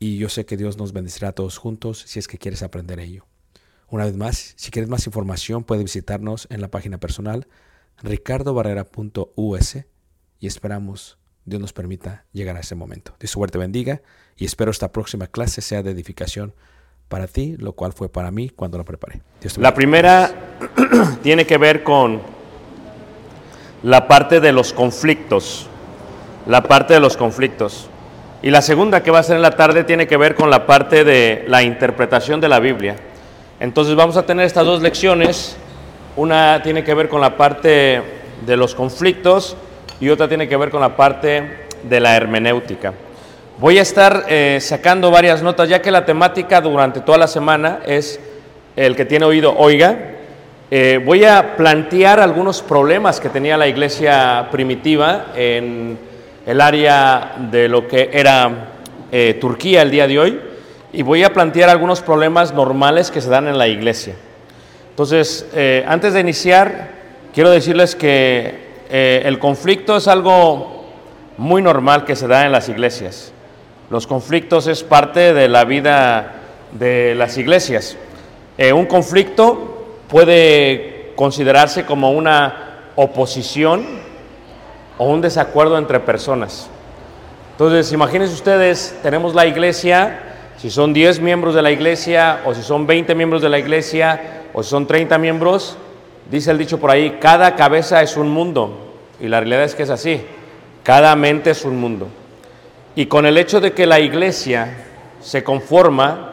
y yo sé que Dios nos bendecirá a todos juntos si es que quieres aprender ello. Una vez más, si quieres más información, puedes visitarnos en la página personal ricardobarrera.us y esperamos Dios nos permita llegar a ese momento. Dios suerte bendiga y espero esta próxima clase sea de edificación para ti, lo cual fue para mí cuando la preparé. Dios La primera tiene que ver con la parte de los conflictos, la parte de los conflictos. Y la segunda que va a ser en la tarde tiene que ver con la parte de la interpretación de la Biblia. Entonces vamos a tener estas dos lecciones. Una tiene que ver con la parte de los conflictos y otra tiene que ver con la parte de la hermenéutica. Voy a estar eh, sacando varias notas, ya que la temática durante toda la semana es el que tiene oído, oiga. Eh, voy a plantear algunos problemas que tenía la iglesia primitiva en el área de lo que era eh, Turquía el día de hoy y voy a plantear algunos problemas normales que se dan en la iglesia. Entonces, eh, antes de iniciar, quiero decirles que eh, el conflicto es algo muy normal que se da en las iglesias. Los conflictos es parte de la vida de las iglesias. Un conflicto puede considerarse como una oposición o un desacuerdo entre personas. Entonces, imagínense ustedes, tenemos la iglesia, si son 10 miembros de la iglesia, o si son 20 miembros de la iglesia, o si son 30 miembros, dice el dicho por ahí, cada cabeza es un mundo. Y la realidad es que es así, cada mente es un mundo. Y con el hecho de que la iglesia se conforma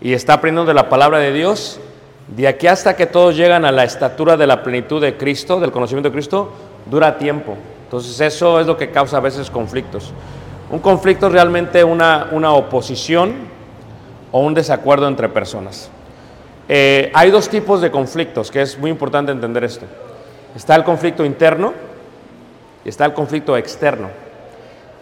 y está aprendiendo de la palabra de Dios, de aquí hasta que todos llegan a la estatura de la plenitud de Cristo, del conocimiento de Cristo, dura tiempo. Entonces eso es lo que causa a veces conflictos. Un conflicto es realmente una, una oposición o un desacuerdo entre personas. Eh, hay dos tipos de conflictos, que es muy importante entender esto. Está el conflicto interno y está el conflicto externo.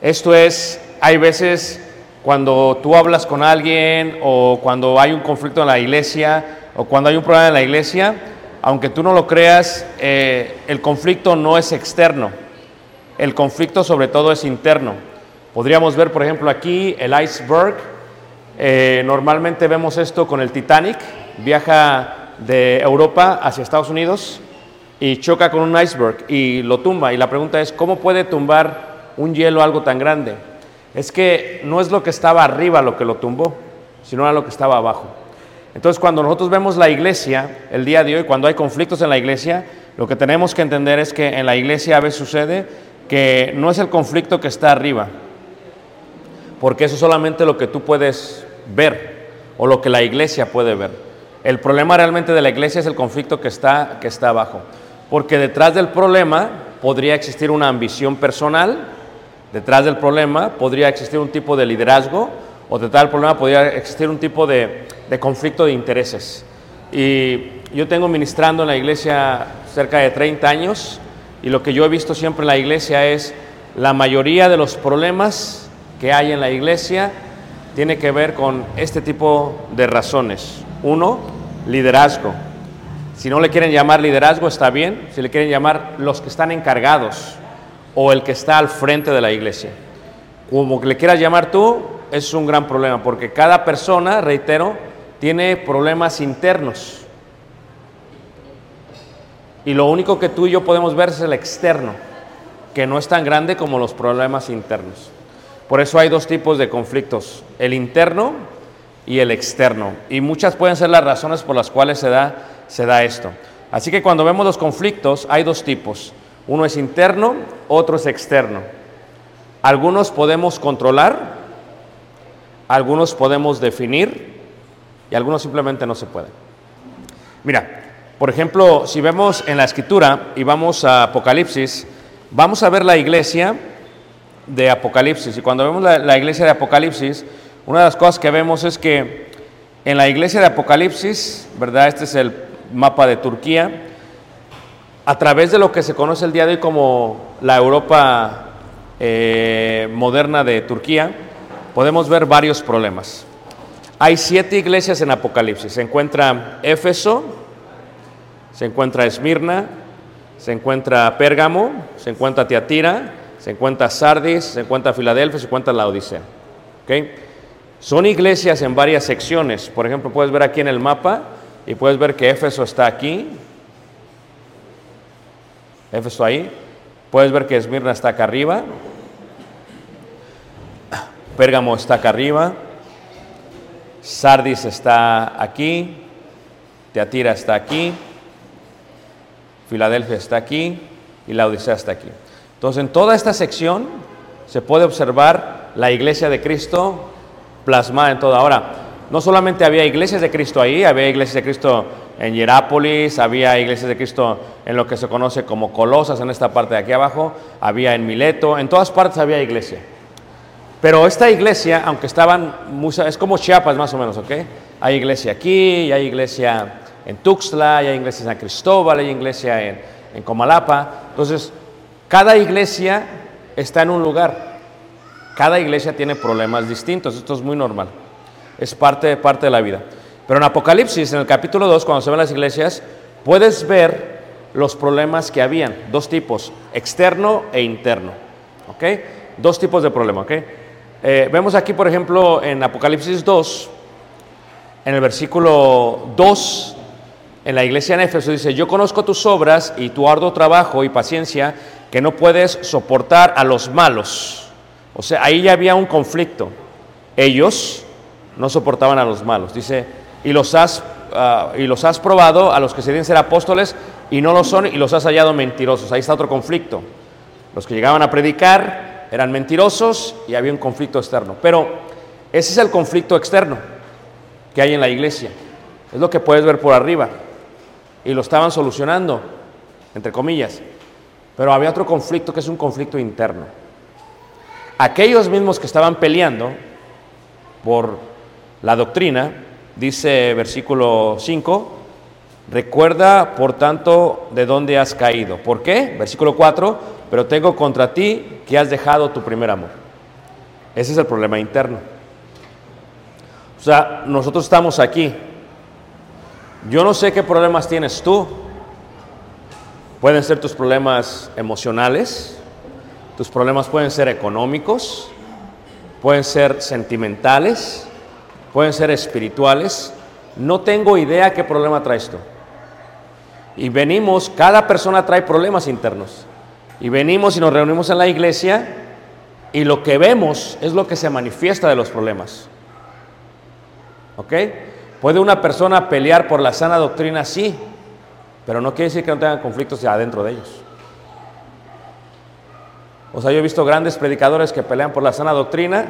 Esto es, hay veces cuando tú hablas con alguien o cuando hay un conflicto en la iglesia o cuando hay un problema en la iglesia, aunque tú no lo creas, eh, el conflicto no es externo, el conflicto sobre todo es interno. Podríamos ver, por ejemplo, aquí el iceberg. Eh, normalmente vemos esto con el Titanic, viaja de Europa hacia Estados Unidos y choca con un iceberg y lo tumba. Y la pregunta es, ¿cómo puede tumbar un hielo algo tan grande? Es que no es lo que estaba arriba lo que lo tumbó, sino lo que estaba abajo. Entonces, cuando nosotros vemos la iglesia el día de hoy, cuando hay conflictos en la iglesia, lo que tenemos que entender es que en la iglesia a veces sucede que no es el conflicto que está arriba, porque eso es solamente lo que tú puedes ver o lo que la iglesia puede ver. El problema realmente de la iglesia es el conflicto que está, que está abajo, porque detrás del problema podría existir una ambición personal, detrás del problema podría existir un tipo de liderazgo o detrás del problema podría existir un tipo de, de conflicto de intereses. Y yo tengo ministrando en la iglesia cerca de 30 años y lo que yo he visto siempre en la iglesia es la mayoría de los problemas que hay en la iglesia tiene que ver con este tipo de razones. Uno, liderazgo. Si no le quieren llamar liderazgo, está bien. Si le quieren llamar los que están encargados o el que está al frente de la iglesia. Como le quieras llamar tú, es un gran problema, porque cada persona, reitero, tiene problemas internos. Y lo único que tú y yo podemos ver es el externo, que no es tan grande como los problemas internos. Por eso hay dos tipos de conflictos, el interno y el externo. Y muchas pueden ser las razones por las cuales se da, se da esto. Así que cuando vemos los conflictos hay dos tipos. Uno es interno, otro es externo. Algunos podemos controlar, algunos podemos definir y algunos simplemente no se pueden. Mira, por ejemplo, si vemos en la escritura y vamos a Apocalipsis, vamos a ver la iglesia de Apocalipsis. Y cuando vemos la, iglesia de Apocalipsis, una de las cosas que vemos es que en la iglesia de Apocalipsis, ¿verdad? Este es el mapa de Turquía, a través de lo que se conoce el día de hoy como la Europa eh, moderna de Turquía, podemos ver varios problemas. Hay siete iglesias en Apocalipsis. Se encuentra Éfeso, se encuentra Esmirna, se encuentra Pérgamo, se encuentra Tiatira, se encuentra Sardis, se encuentra Filadelfia, se encuentra la Odisea. ¿Okay? Son iglesias en varias secciones. Por ejemplo, puedes ver aquí en el mapa y puedes ver que Éfeso está aquí. Éfeso ahí. Puedes ver que Esmirna está acá arriba. Pérgamo está acá arriba. Sardis está aquí. Teatira está aquí. Filadelfia está aquí. Y la Odisea está aquí. Entonces, en toda esta sección se puede observar la iglesia de Cristo plasmada en toda. Ahora, no solamente había iglesias de Cristo ahí, había iglesias de Cristo en Hierápolis, había iglesias de Cristo en lo que se conoce como Colosas, en esta parte de aquí abajo, había en Mileto, en todas partes había iglesia. Pero esta iglesia, aunque estaban, es como Chiapas más o menos, ¿ok? Hay iglesia aquí, hay iglesia en Tuxtla, hay iglesia en San Cristóbal, hay iglesia en, en Comalapa. Entonces, cada iglesia está en un lugar. Cada iglesia tiene problemas distintos. Esto es muy normal. Es parte, parte de la vida. Pero en Apocalipsis, en el capítulo 2, cuando se ven las iglesias, puedes ver los problemas que habían. Dos tipos, externo e interno. ¿Ok? Dos tipos de problema. ¿Ok? Eh, vemos aquí, por ejemplo, en Apocalipsis 2, en el versículo 2, en la iglesia en Éfeso dice, yo conozco tus obras y tu arduo trabajo y paciencia, que no puedes soportar a los malos. O sea, ahí ya había un conflicto. Ellos no soportaban a los malos. Dice, y los has, ah, y los has probado a los que se dicen ser apóstoles y no lo son y los has hallado mentirosos. Ahí está otro conflicto. Los que llegaban a predicar eran mentirosos y había un conflicto externo. Pero ese es el conflicto externo que hay en la iglesia. Es lo que puedes ver por arriba. Y lo estaban solucionando, entre comillas. Pero había otro conflicto que es un conflicto interno. Aquellos mismos que estaban peleando por la doctrina, dice versículo 5, recuerda por tanto de dónde has caído. ¿Por qué? Versículo 4, pero tengo contra ti que has dejado tu primer amor. Ese es el problema interno. O sea, nosotros estamos aquí. Yo no sé qué problemas tienes tú. Pueden ser tus problemas emocionales, tus problemas pueden ser económicos, pueden ser sentimentales, pueden ser espirituales. No tengo idea qué problema traes tú. Y venimos, cada persona trae problemas internos. Y venimos y nos reunimos en la iglesia y lo que vemos es lo que se manifiesta de los problemas. ¿Ok? ¿Puede una persona pelear por la sana doctrina? Sí, pero no quiere decir que no tengan conflictos adentro de ellos. O sea, yo he visto grandes predicadores que pelean por la sana doctrina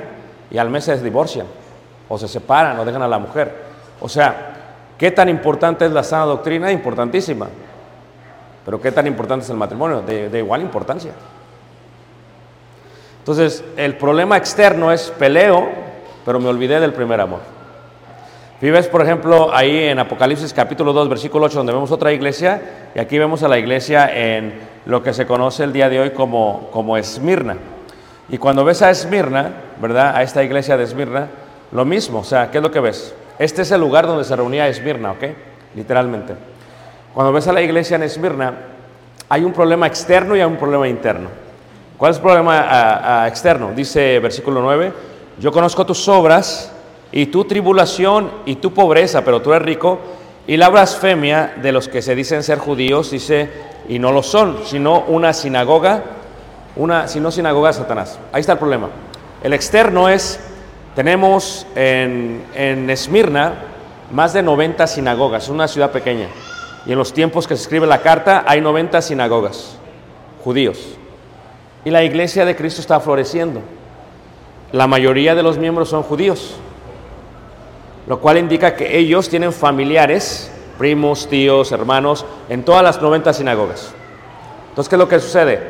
y al mes se divorcian, o se separan, o dejan a la mujer. O sea, ¿qué tan importante es la sana doctrina? Importantísima. Pero ¿qué tan importante es el matrimonio? De igual importancia. Entonces, el problema externo es peleo, pero me olvidé del primer amor. Y ves, por ejemplo, ahí en Apocalipsis capítulo 2, versículo 8, donde vemos otra iglesia, y aquí vemos a la iglesia en lo que se conoce el día de hoy como, como Esmirna. Y cuando ves a Esmirna, ¿verdad? A esta iglesia de Esmirna, lo mismo, o sea, ¿qué es lo que ves? Este es el lugar donde se reunía Esmirna, ¿ok? Literalmente. Cuando ves a la iglesia en Esmirna, hay un problema externo y hay un problema interno. ¿Cuál es el problema a- a externo? Dice versículo 9, yo conozco tus obras y tu tribulación y tu pobreza, pero tú eres rico, y la blasfemia de los que se dicen ser judíos, dice, y no lo son, sino una sinagoga, una, sino sinagoga de Satanás. Ahí está el problema. El externo es, tenemos en, en Esmirna más de 90 sinagogas, es una ciudad pequeña, y en los tiempos que se escribe la carta hay 90 sinagogas judíos. Y la iglesia de Cristo está floreciendo. La mayoría de los miembros son judíos, lo cual indica que ellos tienen familiares, primos, tíos, hermanos, en todas las 90 sinagogas. Entonces, ¿qué es lo que sucede?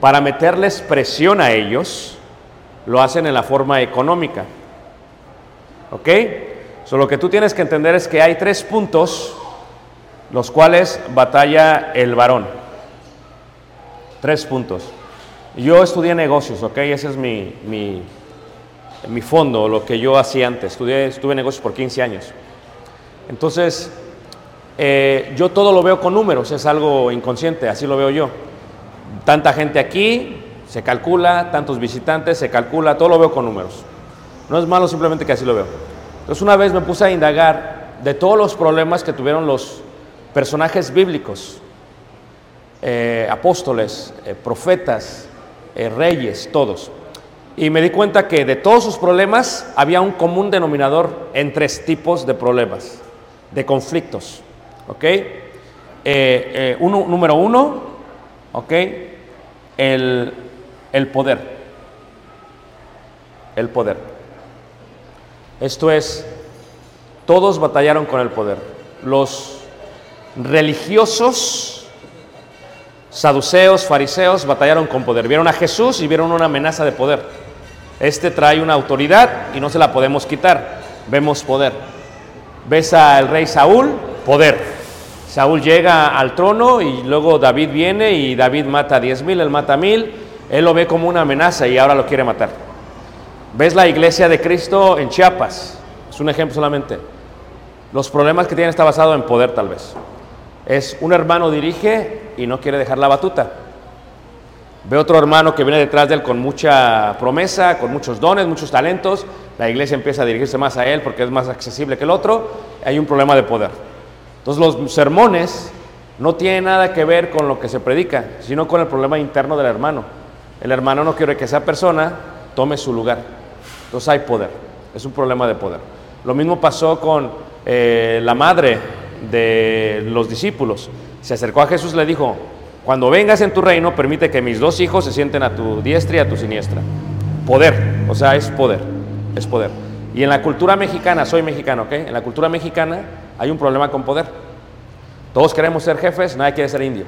Para meterles presión a ellos, lo hacen en la forma económica. ¿Ok? So, lo que tú tienes que entender es que hay tres puntos los cuales batalla el varón. Tres puntos. Yo estudié negocios, ¿ok? Ese es mi, mi, mi fondo, lo que yo hacía antes. Estuve en negocios por 15 años. Entonces, eh, yo todo lo veo con números, es algo inconsciente, así lo veo yo. Tanta gente aquí, se calcula, tantos visitantes, se calcula, todo lo veo con números. No es malo, simplemente que así lo veo. Entonces, una vez me puse a indagar de todos los problemas que tuvieron los personajes bíblicos, eh, apóstoles, eh, profetas, reyes, todos. Y me di cuenta que de todos sus problemas había un común denominador en tres tipos de problemas, de conflictos. ¿Ok? Eh, eh, uno, número uno, ¿ok? El, el poder. El poder. Esto es, todos batallaron con el poder. Los religiosos, saduceos, fariseos, batallaron con poder. Vieron a Jesús y vieron una amenaza de poder. Este trae una autoridad y no se la podemos quitar. Vemos poder. Ves al rey Saúl, poder. Saúl llega al trono y luego David viene y David mata a diez mil, él mata a mil. Él lo ve como una amenaza y ahora lo quiere matar. Ves la iglesia de Cristo en Chiapas, es un ejemplo solamente. Los problemas que tienen está basado en poder tal vez. Es un hermano dirige y no quiere dejar la batuta. Ve otro hermano que viene detrás de él con mucha promesa, con muchos dones, muchos talentos. La iglesia empieza a dirigirse más a él porque es más accesible que el otro. Hay un problema de poder. Entonces los sermones no tienen nada que ver con lo que se predica, sino con el problema interno del hermano. El hermano no quiere que esa persona tome su lugar. Entonces hay poder, es un problema de poder. Lo mismo pasó con eh, la madre de los discípulos. Se acercó a Jesús y le dijo, cuando vengas en tu reino, permite que mis dos hijos se sienten a tu diestra y a tu siniestra. Poder, o sea, es poder, es poder. Y en la cultura mexicana, soy mexicano, ¿ok? En la cultura mexicana hay un problema con poder. Todos queremos ser jefes, nadie quiere ser indio.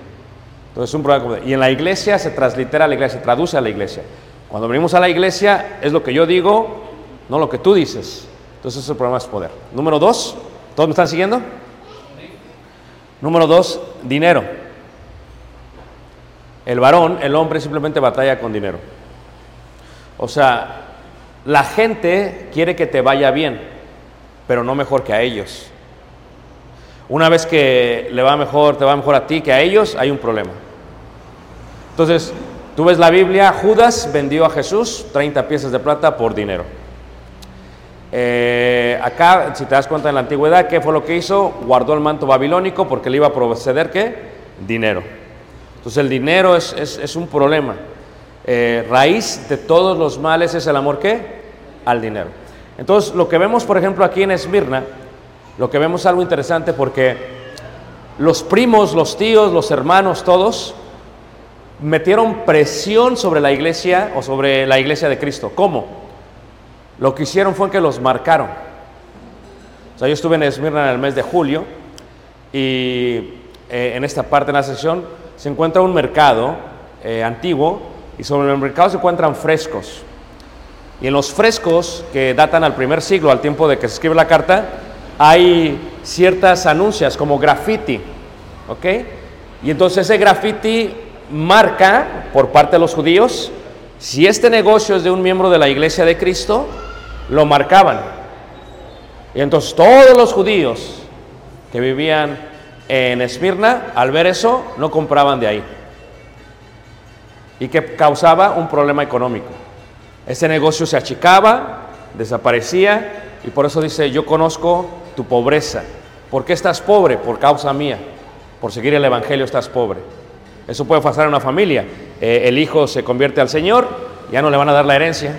Entonces es un problema con poder. Y en la iglesia se translitera a la iglesia, se traduce a la iglesia. Cuando venimos a la iglesia es lo que yo digo, no lo que tú dices. Entonces ese problema es poder. Número dos, ¿todos me están siguiendo? Número dos, dinero. El varón, el hombre simplemente batalla con dinero. O sea, la gente quiere que te vaya bien, pero no mejor que a ellos. Una vez que le va mejor, te va mejor a ti que a ellos, hay un problema. Entonces, tú ves la Biblia, Judas vendió a Jesús 30 piezas de plata por dinero. Eh, acá, si te das cuenta en la antigüedad, ¿qué fue lo que hizo? Guardó el manto babilónico porque le iba a proceder qué? Dinero. Entonces el dinero es, es- un problema. Eh, raíz de todos los males es el amor qué? Al dinero. Entonces lo que vemos, por ejemplo, aquí en Esmirna, lo que vemos es algo interesante porque los primos, los tíos, los hermanos, todos metieron presión sobre la iglesia o sobre la iglesia de Cristo. ¿Cómo? Lo que hicieron fue que los marcaron. O sea, yo estuve en Esmirna en el mes de julio y eh, en esta parte de la sesión se encuentra un mercado eh, antiguo y sobre el mercado se encuentran frescos. Y en los frescos que datan al primer siglo, al tiempo de que se escribe la carta, hay ciertas anuncias como graffiti, ¿ok? Y entonces ese graffiti marca por parte de los judíos si este negocio es de un miembro de la iglesia de Cristo, lo marcaban. Y entonces todos los judíos que vivían en Esmirna, al ver eso, no compraban de ahí. Y que causaba un problema económico. Ese negocio se achicaba, desaparecía, y por eso dice, yo conozco tu pobreza. ¿Por qué estás pobre? Por causa mía. Por seguir el Evangelio estás pobre. Eso puede pasar en una familia. Eh, el hijo se convierte al Señor, ya no le van a dar la herencia.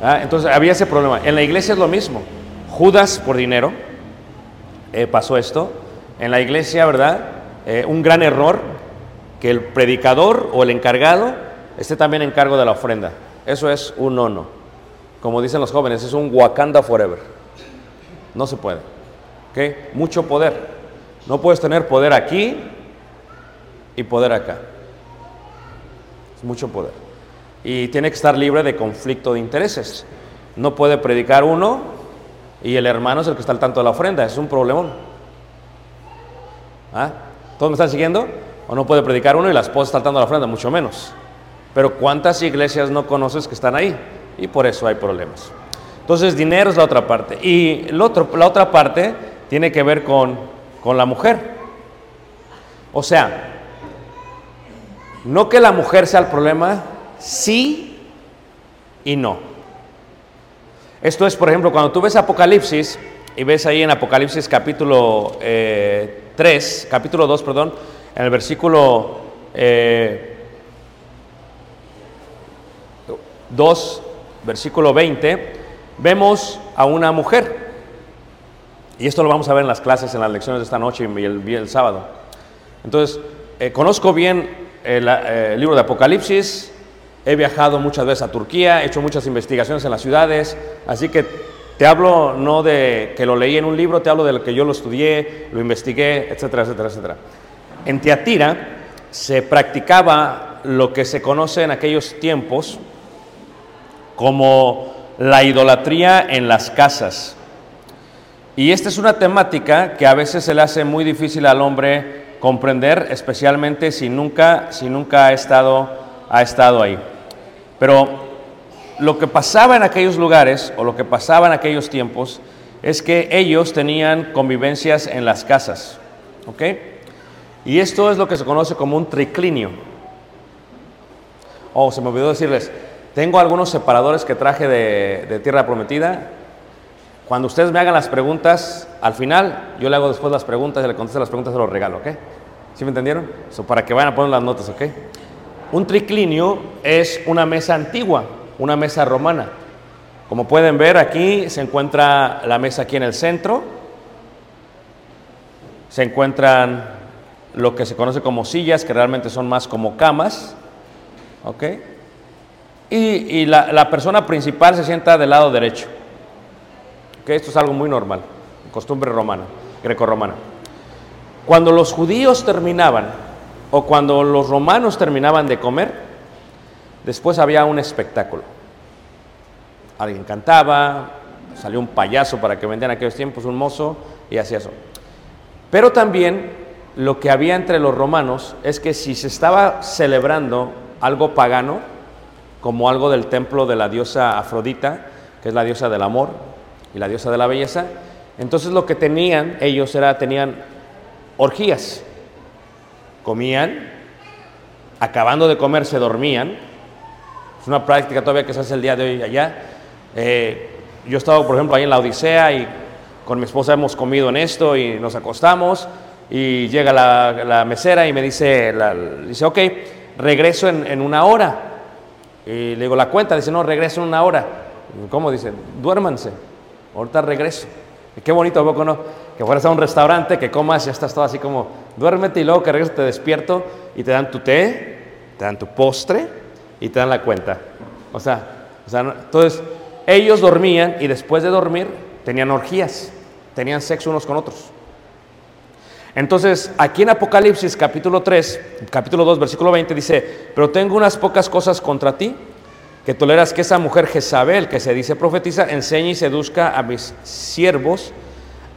Ah, Entonces había ese problema. En la iglesia es lo mismo. Judas por dinero eh, pasó esto. En la iglesia, ¿verdad? Eh, un gran error que el predicador o el encargado esté también en cargo de la ofrenda. Eso es un no. Como dicen los jóvenes, es un Wakanda forever. No se puede. ¿Ok? Mucho poder. No puedes tener poder aquí y poder acá. Es mucho poder. Y tiene que estar libre de conflicto de intereses. No puede predicar uno y el hermano es el que está al tanto de la ofrenda. Es un problemón. ¿Ah? ¿Todos me están siguiendo? O no puede predicar uno y la esposa está al tanto de la ofrenda, mucho menos. Pero ¿cuántas iglesias no conoces que están ahí? Y por eso hay problemas. Entonces, dinero es la otra parte. Y el otro, la otra parte tiene que ver con, con la mujer. O sea, no que la mujer sea el problema, sí y no. Esto es, por ejemplo, cuando tú ves Apocalipsis y ves ahí en Apocalipsis capítulo eh, 3, capítulo 2, perdón, en el versículo eh, 2, versículo 20, vemos a una mujer. Y esto lo vamos a ver en las clases, en las lecciones de esta noche y el, sábado. Entonces, eh, conozco bien eh, el libro de Apocalipsis, he viajado muchas veces a Turquía, he hecho muchas investigaciones en las ciudades, así que te hablo no de que lo leí en un libro, te hablo de lo que yo lo estudié, lo investigué, etcétera, etcétera, etcétera. En Tiatira se practicaba lo que se conoce en aquellos tiempos como la idolatría en las casas. Y esta es una temática que a veces se le hace muy difícil al hombre comprender, especialmente si nunca, si nunca ha, estado, ha estado ahí. Pero lo que pasaba en aquellos lugares o lo que pasaba en aquellos tiempos es que ellos tenían convivencias en las casas. ¿Ok? Y esto es lo que se conoce como un triclinio. Oh, se me olvidó decirles, tengo algunos separadores que traje de, Tierra Prometida. Cuando ustedes me hagan las preguntas, al final yo le hago después las preguntas y le contesto las preguntas, se los regalo, ¿ok? ¿Sí me entendieron? So, para que vayan a poner las notas, ¿ok? Un triclinio es una mesa antigua, una mesa romana. Como pueden ver aquí se encuentra la mesa aquí en el centro. Se encuentran lo que se conoce como sillas, que realmente son más como camas. ¿Ok? Y, la persona principal se sienta del lado derecho. ¿Ok? Esto es algo muy normal, costumbre romana, grecorromana. Cuando los judíos terminaban, o cuando los romanos terminaban de comer, después había un espectáculo. Alguien cantaba, salió un payaso para que vendían aquellos tiempos, un mozo, y hacía eso. Pero también lo que había entre los romanos es que si se estaba celebrando algo pagano, como algo del templo de la diosa Afrodita, que es la diosa del amor y la diosa de la belleza, entonces lo que tenían ellos era, tenían orgías. Comían, acabando de comer se dormían. Es una práctica todavía que se hace el día de hoy allá. Eh, yo estaba, por ejemplo, ahí en la Odisea y con mi esposa hemos comido en esto y nos acostamos y llega la, mesera y me dice, dice, ok, regreso en, en una hora. Y le digo, la cuenta, dice, no, regreso en una hora. ¿Cómo? Dice, duérmanse, ahorita regreso. Qué bonito, ¿a poco no? Que fueras a un restaurante, que comas ya estás todo así como, duérmete y luego que regresas te despierto y te dan tu té, te dan tu postre y te dan la cuenta. O sea, o sea entonces ellos dormían y después de dormir tenían orgías, tenían sexo unos con otros. Entonces, aquí en Apocalipsis capítulo 3, capítulo 2, versículo 20 dice, pero tengo unas pocas cosas contra ti, que toleras que esa mujer Jezabel, que se dice profetiza, enseñe y seduzca a mis siervos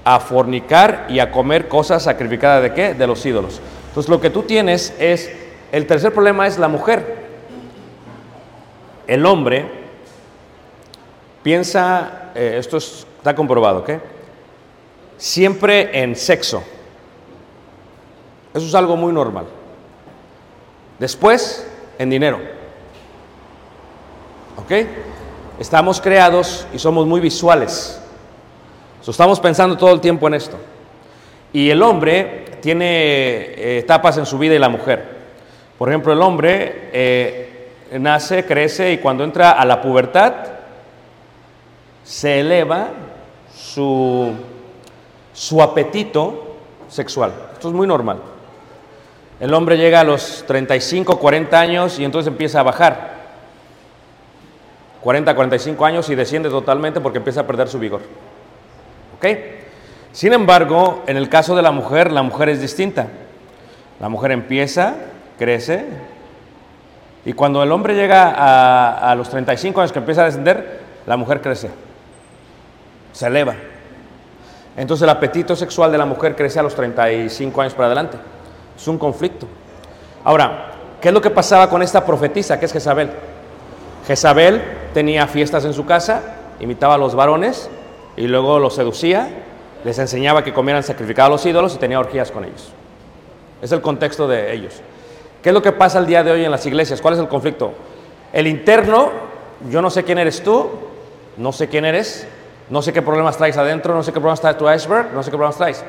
a fornicar y a comer cosas sacrificadas de qué? De los ídolos. Entonces, lo que tú tienes es, el tercer problema es la mujer. El hombre piensa, eh, esto es- está comprobado, ¿ok? Siempre en sexo. Eso es algo muy normal. Después, en dinero. Estamos creados y somos muy visuales. So, estamos pensando todo el tiempo en esto. Y el hombre tiene eh, etapas en su vida y la mujer. Por ejemplo, el hombre eh, nace, crece y cuando entra a la pubertad, se eleva su, su apetito sexual. Esto es muy normal. El hombre llega a los 35, 40 años y entonces empieza a bajar. 40, 45 años y desciende totalmente porque empieza a perder su vigor. ¿Ok? Sin embargo, en el caso de la mujer, la mujer es distinta. La mujer empieza, crece, y cuando el hombre llega a, a los 35 años que empieza a descender, la mujer crece, se eleva. Entonces el apetito sexual de la mujer crece a los 35 años para adelante. Es un conflicto. Ahora, ¿qué es lo que pasaba con esta profetisa que es Jezabel? Jezabel tenía fiestas en su casa, imitaba a los varones y luego los seducía, les enseñaba que comieran sacrificado a los ídolos y tenía orgías con ellos. Es el contexto de ellos. ¿Qué es lo que pasa el día de hoy en las iglesias? ¿Cuál es el conflicto? El interno, yo no sé quién eres tú, no sé quién eres, no sé qué problemas traes adentro, no sé qué problemas trae tu iceberg, no sé qué problemas traes.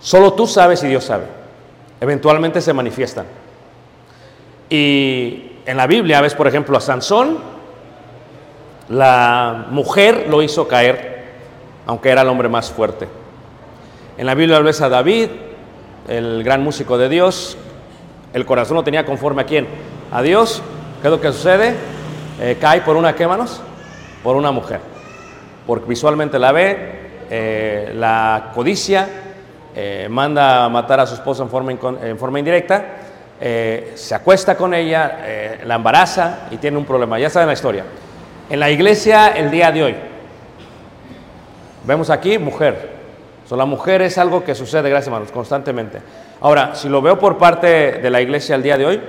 Solo tú sabes y Dios sabe. Eventualmente se manifiestan. Y en la Biblia ves, por ejemplo, a Sansón, la mujer lo hizo caer, aunque era el hombre más fuerte. En la Biblia ves a David, el gran músico de Dios, el corazón lo tenía conforme a quién? A Dios. ¿Qué es lo que sucede? Eh, cae por una, ¿qué manos? Por una mujer. Porque visualmente la ve, eh, la codicia, eh, manda a matar a su esposa en forma, incon- en forma indirecta, eh, se acuesta con ella, eh, la embaraza y tiene un problema. Ya saben la historia. En la iglesia el día de hoy, vemos aquí mujer. So, la mujer es algo que sucede, gracias hermanos, constantemente. Ahora, si lo veo por parte de la iglesia el día de hoy,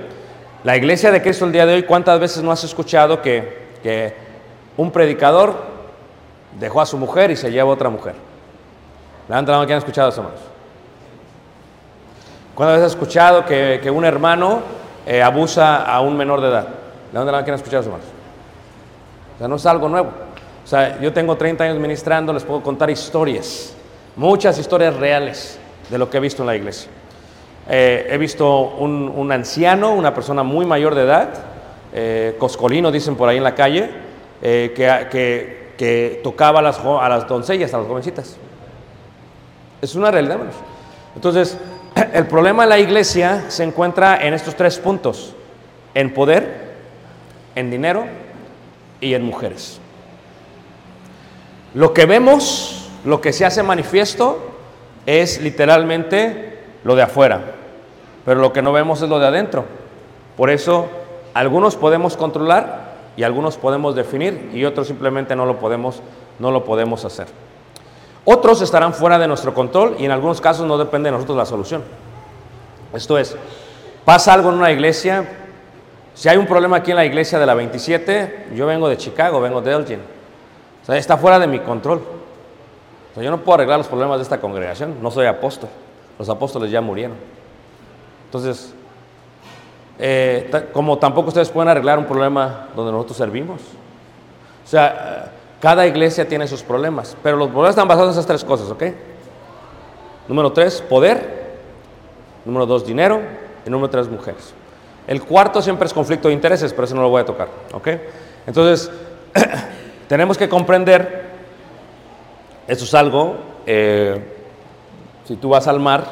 la iglesia de Cristo el día de hoy, ¿cuántas veces no has escuchado que, que un predicador dejó a su mujer y se lleva a otra mujer? La mano que han escuchado eso, hermanos. ¿Cuántas veces has escuchado que, que un hermano eh, abusa a un menor de edad? Levanta la mano que han escuchado hermanos. O sea, no es algo nuevo. O sea, yo tengo 30 años ministrando, les puedo contar historias, muchas historias reales de lo que he visto en la iglesia. Eh, he visto un, un anciano, una persona muy mayor de edad, eh, coscolino dicen por ahí en la calle, eh, que, que- que tocaba a las, a las doncellas, a las jovencitas. Es una realidad, hermanos. Entonces, el problema de la iglesia se encuentra en estos tres puntos, en poder, en dinero y en mujeres. Lo que vemos, lo que se hace manifiesto, es literalmente lo de afuera, pero lo que no vemos es lo de adentro. Por eso, algunos podemos controlar y algunos podemos definir y otros simplemente no lo podemos, no lo podemos hacer. Otros estarán fuera de nuestro control y en algunos casos no depende de nosotros la solución. Esto es, pasa algo en una iglesia, si hay un problema aquí en la iglesia de la 27, yo vengo de Chicago, vengo de Elgin. O sea, está fuera de mi control. Yo no puedo arreglar los problemas de esta congregación, no soy apóstol. Los apóstoles ya murieron. Entonces, eh, como tampoco ustedes pueden arreglar un problema donde nosotros servimos. O sea, cada iglesia tiene sus problemas, pero los problemas están basados en esas tres cosas, ¿ok? Número tres, poder. Número dos, dinero. Y número tres, mujeres. El cuarto siempre es conflicto de intereses, pero eso no lo voy a tocar, ¿ok? Entonces, tenemos que comprender, eso es algo, eh, si tú vas al mar,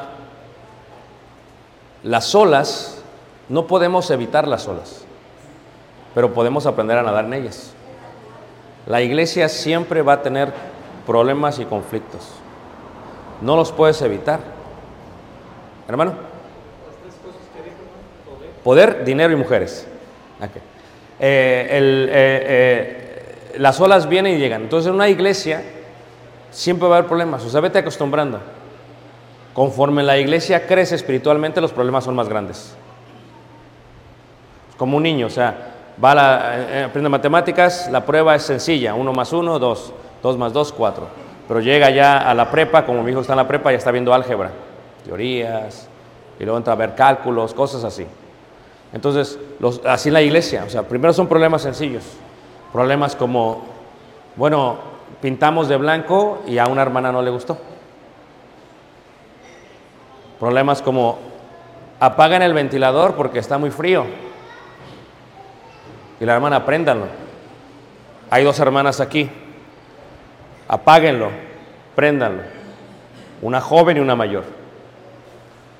las olas, no podemos evitar las olas, pero podemos aprender a nadar en ellas. La iglesia siempre va a tener problemas y conflictos. No los puedes evitar. Hermano. Poder, dinero y mujeres. Ok. Eh, el, eh, eh, las olas vienen y llegan. Entonces en una iglesia siempre va a haber problemas. O sea, vete acostumbrando. Conforme la iglesia crece espiritualmente, los problemas son más grandes. Como un niño, o sea, va la, eh, aprende matemáticas, la prueba es sencilla, uno más uno, dos, dos más dos, cuatro. Pero llega ya a la prepa, como mi hijo está en la prepa, ya está viendo álgebra, teorías, y luego entra a ver cálculos, cosas así. Entonces, así en la iglesia, o sea, primero son problemas sencillos, problemas como, bueno, pintamos de blanco y a una hermana no le gustó. Problemas como, apagan el ventilador porque está muy frío. Y la hermana, préndanlo. Hay dos hermanas aquí. Apáguenlo, préndanlo. Una joven y una mayor.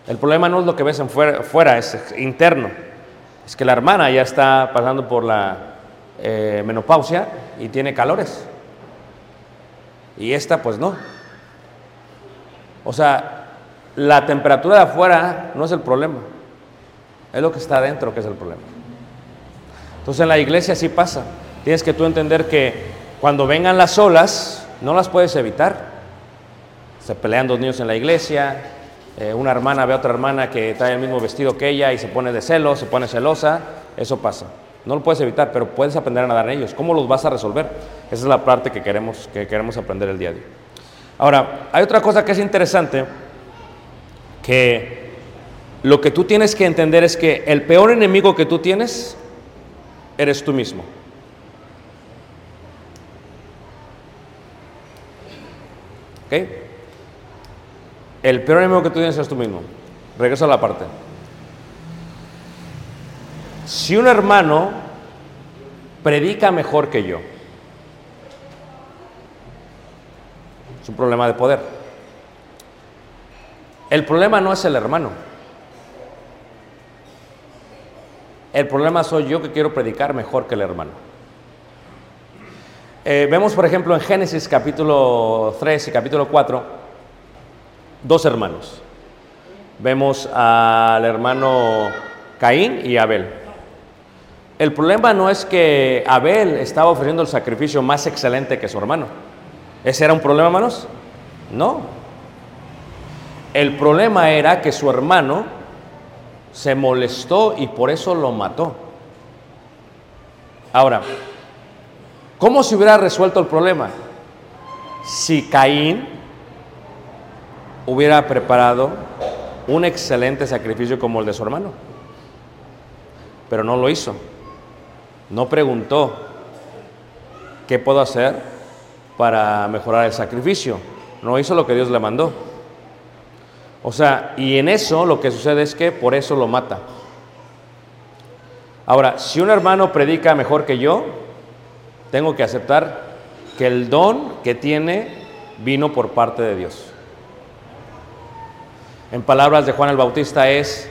El problema no es lo que ves en fuera, es interno. Es que la hermana ya está pasando por la eh, menopausia y tiene calores. Y esta pues no. O sea, la temperatura de afuera no es el problema. Es lo que está adentro que es el problema. Entonces en la iglesia sí pasa. Tienes que tú entender que cuando vengan las olas, no las puedes evitar. Se pelean dos niños en la iglesia, eh, una hermana ve a otra hermana que trae el mismo vestido que ella y se pone de celo, se pone celosa, eso pasa. No lo puedes evitar, pero puedes aprender a nadar en ellos. ¿Cómo los vas a resolver? Esa es la parte que queremos, que queremos aprender el día de hoy. Ahora, hay otra cosa que es interesante, que lo que tú tienes que entender es que el peor enemigo que tú tienes eres tú mismo. ¿Ok? El peor enemigo que tú tienes es tú mismo. Regreso a la parte. Si un hermano predica mejor que yo, es un problema de poder. El problema no es el hermano. El problema soy yo que quiero predicar mejor que el hermano. Eh, vemos, por ejemplo, en Génesis capítulo 3 y capítulo 4, dos hermanos. Vemos al hermano Caín y Abel. El problema no es que Abel estaba ofreciendo el sacrificio más excelente que su hermano. ¿Ese era un problema, hermanos? No. El problema era que su hermano se molestó y por eso lo mató. Ahora, ¿cómo se hubiera resuelto el problema? Si Caín hubiera preparado un excelente sacrificio como el de su hermano. Pero no lo hizo. No preguntó, ¿qué puedo hacer para mejorar el sacrificio? No hizo lo que Dios le mandó. O sea, y en eso lo que sucede es que por eso lo mata. Ahora, si un hermano predica mejor que yo, tengo que aceptar que el don que tiene vino por parte de Dios. En palabras de Juan el Bautista es,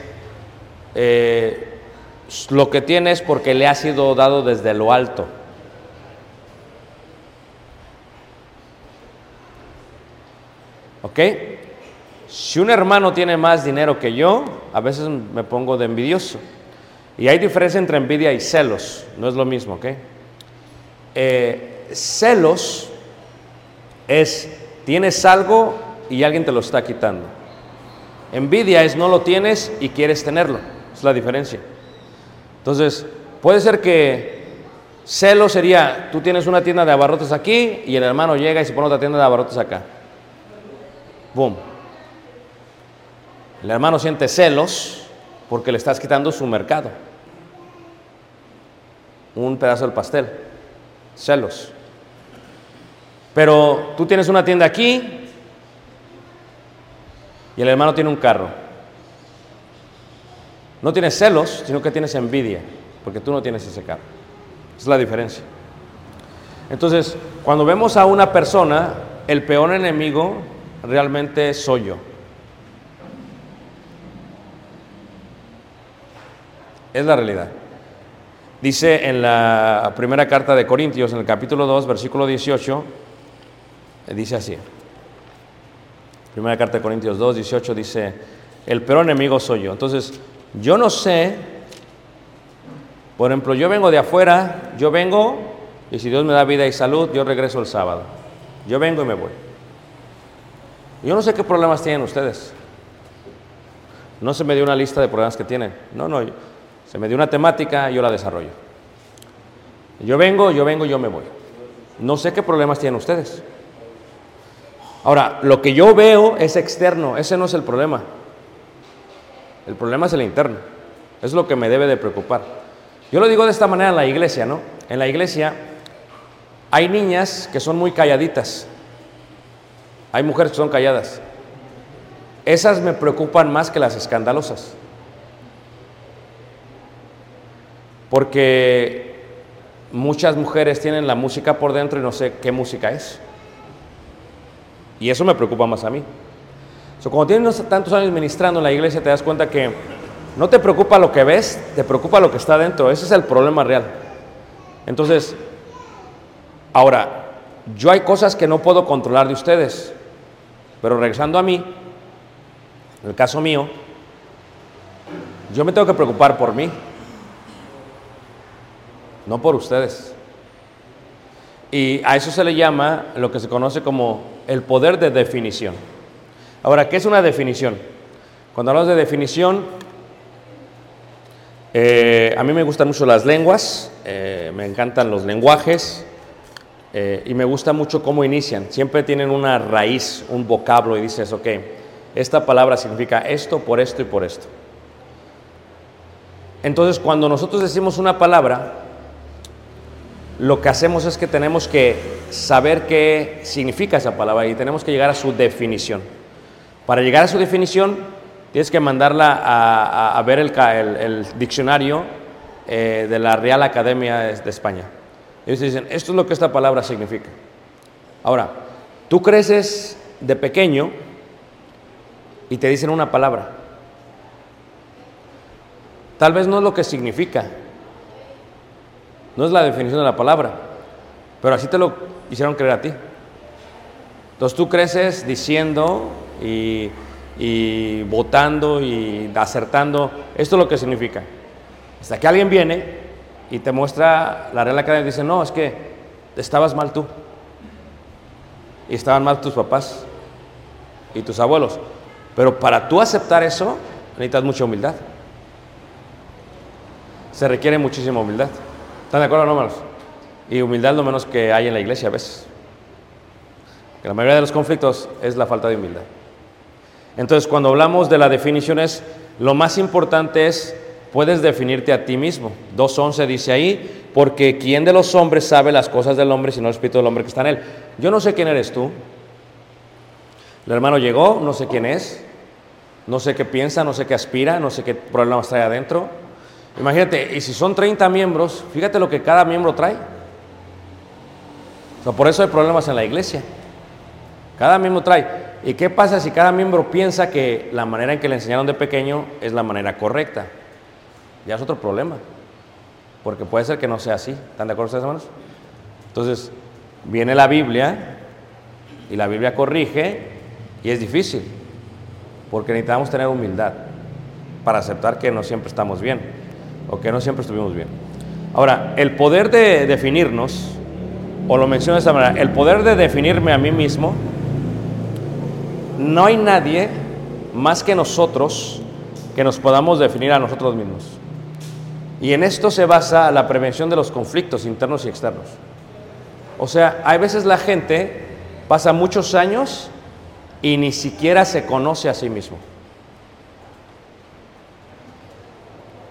eh, lo que tiene es porque le ha sido dado desde lo alto. ¿Ok? Si un hermano tiene más dinero que yo, a veces me pongo de envidioso. Y hay diferencia entre envidia y celos, no es lo mismo, ¿ok? Eh, celos es, tienes algo y alguien te lo está quitando. Envidia es no lo tienes y quieres tenerlo, es la diferencia. Entonces, puede ser que celo sería, tú tienes una tienda de abarrotes aquí y el hermano llega y se pone otra tienda de abarrotes acá. Boom. El hermano siente celos porque le estás quitando su mercado. Un pedazo del pastel. Celos. Pero tú tienes una tienda aquí y el hermano tiene un carro. No tienes celos, sino que tienes envidia, porque tú no tienes ese carro. Esa es la diferencia. Entonces, cuando vemos a una persona, el peor enemigo realmente soy yo. Es la realidad. Dice en la primera carta de Corintios, en el capítulo 2, versículo 18, eh, dice así. Primera carta de Corintios 2, 18 dice, el peor enemigo soy yo. Entonces, yo no sé, por ejemplo, yo vengo de afuera, yo vengo y si Dios me da vida y salud, yo regreso el sábado. Yo vengo y me voy. Yo no sé qué problemas tienen ustedes. No se me dio una lista de problemas que tienen. No, no. Se me dio una temática, yo la desarrollo. Yo vengo, yo vengo, yo me voy. No sé qué problemas tienen ustedes. Ahora, lo que yo veo es externo, ese no es el problema. El problema es el interno. Es lo que me debe de preocupar. Yo lo digo de esta manera en la iglesia, ¿no? En la iglesia hay niñas que son muy calladitas. Hay mujeres que son calladas. Esas me preocupan más que las escandalosas. Porque muchas mujeres tienen la música por dentro y no sé qué música es. Y eso me preocupa más a mí. So, cuando tienes tantos años ministrando en la iglesia, te das cuenta que no te preocupa lo que ves, te preocupa lo que está dentro. Ese es el problema real. Entonces, ahora, yo hay cosas que no puedo controlar de ustedes. Pero regresando a mí, en el caso mío, yo me tengo que preocupar por mí, no por ustedes. Y a eso se le llama lo que se conoce como el poder de definición. Ahora, ¿qué es una definición? Cuando hablamos de definición, eh, a mí me gustan mucho las lenguas, eh, me encantan los lenguajes eh, y me gusta mucho cómo inician. Siempre tienen una raíz, un vocablo y dices, ok, esta palabra significa esto, por esto y por esto. Entonces, cuando nosotros decimos una palabra, lo que hacemos es que tenemos que saber qué significa esa palabra y tenemos que llegar a su definición. Para llegar a su definición, tienes que mandarla a, a- a ver el, el- el diccionario eh, de la Real Academia de, España. Ellos dicen, esto es lo que esta palabra significa. Ahora, tú creces de pequeño y te dicen una palabra. Tal vez no es lo que significa, no es la definición de la palabra, pero así te lo hicieron creer a ti. Entonces tú creces diciendo y, votando y acertando, esto es lo que significa. Hasta que alguien viene y te muestra la Real Academia y dice, no, es que estabas mal tú. Y estaban mal tus papás y tus abuelos. Pero para tú aceptar eso, necesitas mucha humildad. Se requiere muchísima humildad. ¿Están de acuerdo, no, hermanos? Y humildad lo menos que hay en la iglesia a veces. Que la mayoría de los conflictos es la falta de humildad. Entonces, cuando hablamos de la definición es, lo más importante es, puedes definirte a ti mismo. 2.11 dice ahí, porque ¿quién de los hombres sabe las cosas del hombre sino el espíritu del hombre que está en él? Yo no sé quién eres tú. El hermano llegó, no sé quién es. no sé qué piensa, no sé qué aspira, no sé qué problemas trae adentro. Imagínate, y si son 30 miembros, fíjate lo que cada miembro trae. O por eso hay problemas en la iglesia. Cada miembro trae. ¿Y qué pasa si cada miembro piensa que la manera en que le enseñaron de pequeño es la manera correcta? Ya es otro problema. Porque puede ser que no sea así. ¿Están de acuerdo ustedes, hermanos? Entonces, viene la Biblia y la Biblia corrige y es difícil. Porque necesitamos tener humildad para aceptar que no siempre estamos bien o que no siempre estuvimos bien. Ahora, el poder de definirnos, o lo menciono de esta manera, el poder de definirme a mí mismo, no hay nadie más que nosotros que nos podamos definir a nosotros mismos. Y en esto se basa la prevención de los conflictos internos y externos. O sea, hay veces la gente pasa muchos años y ni siquiera se conoce a sí mismo.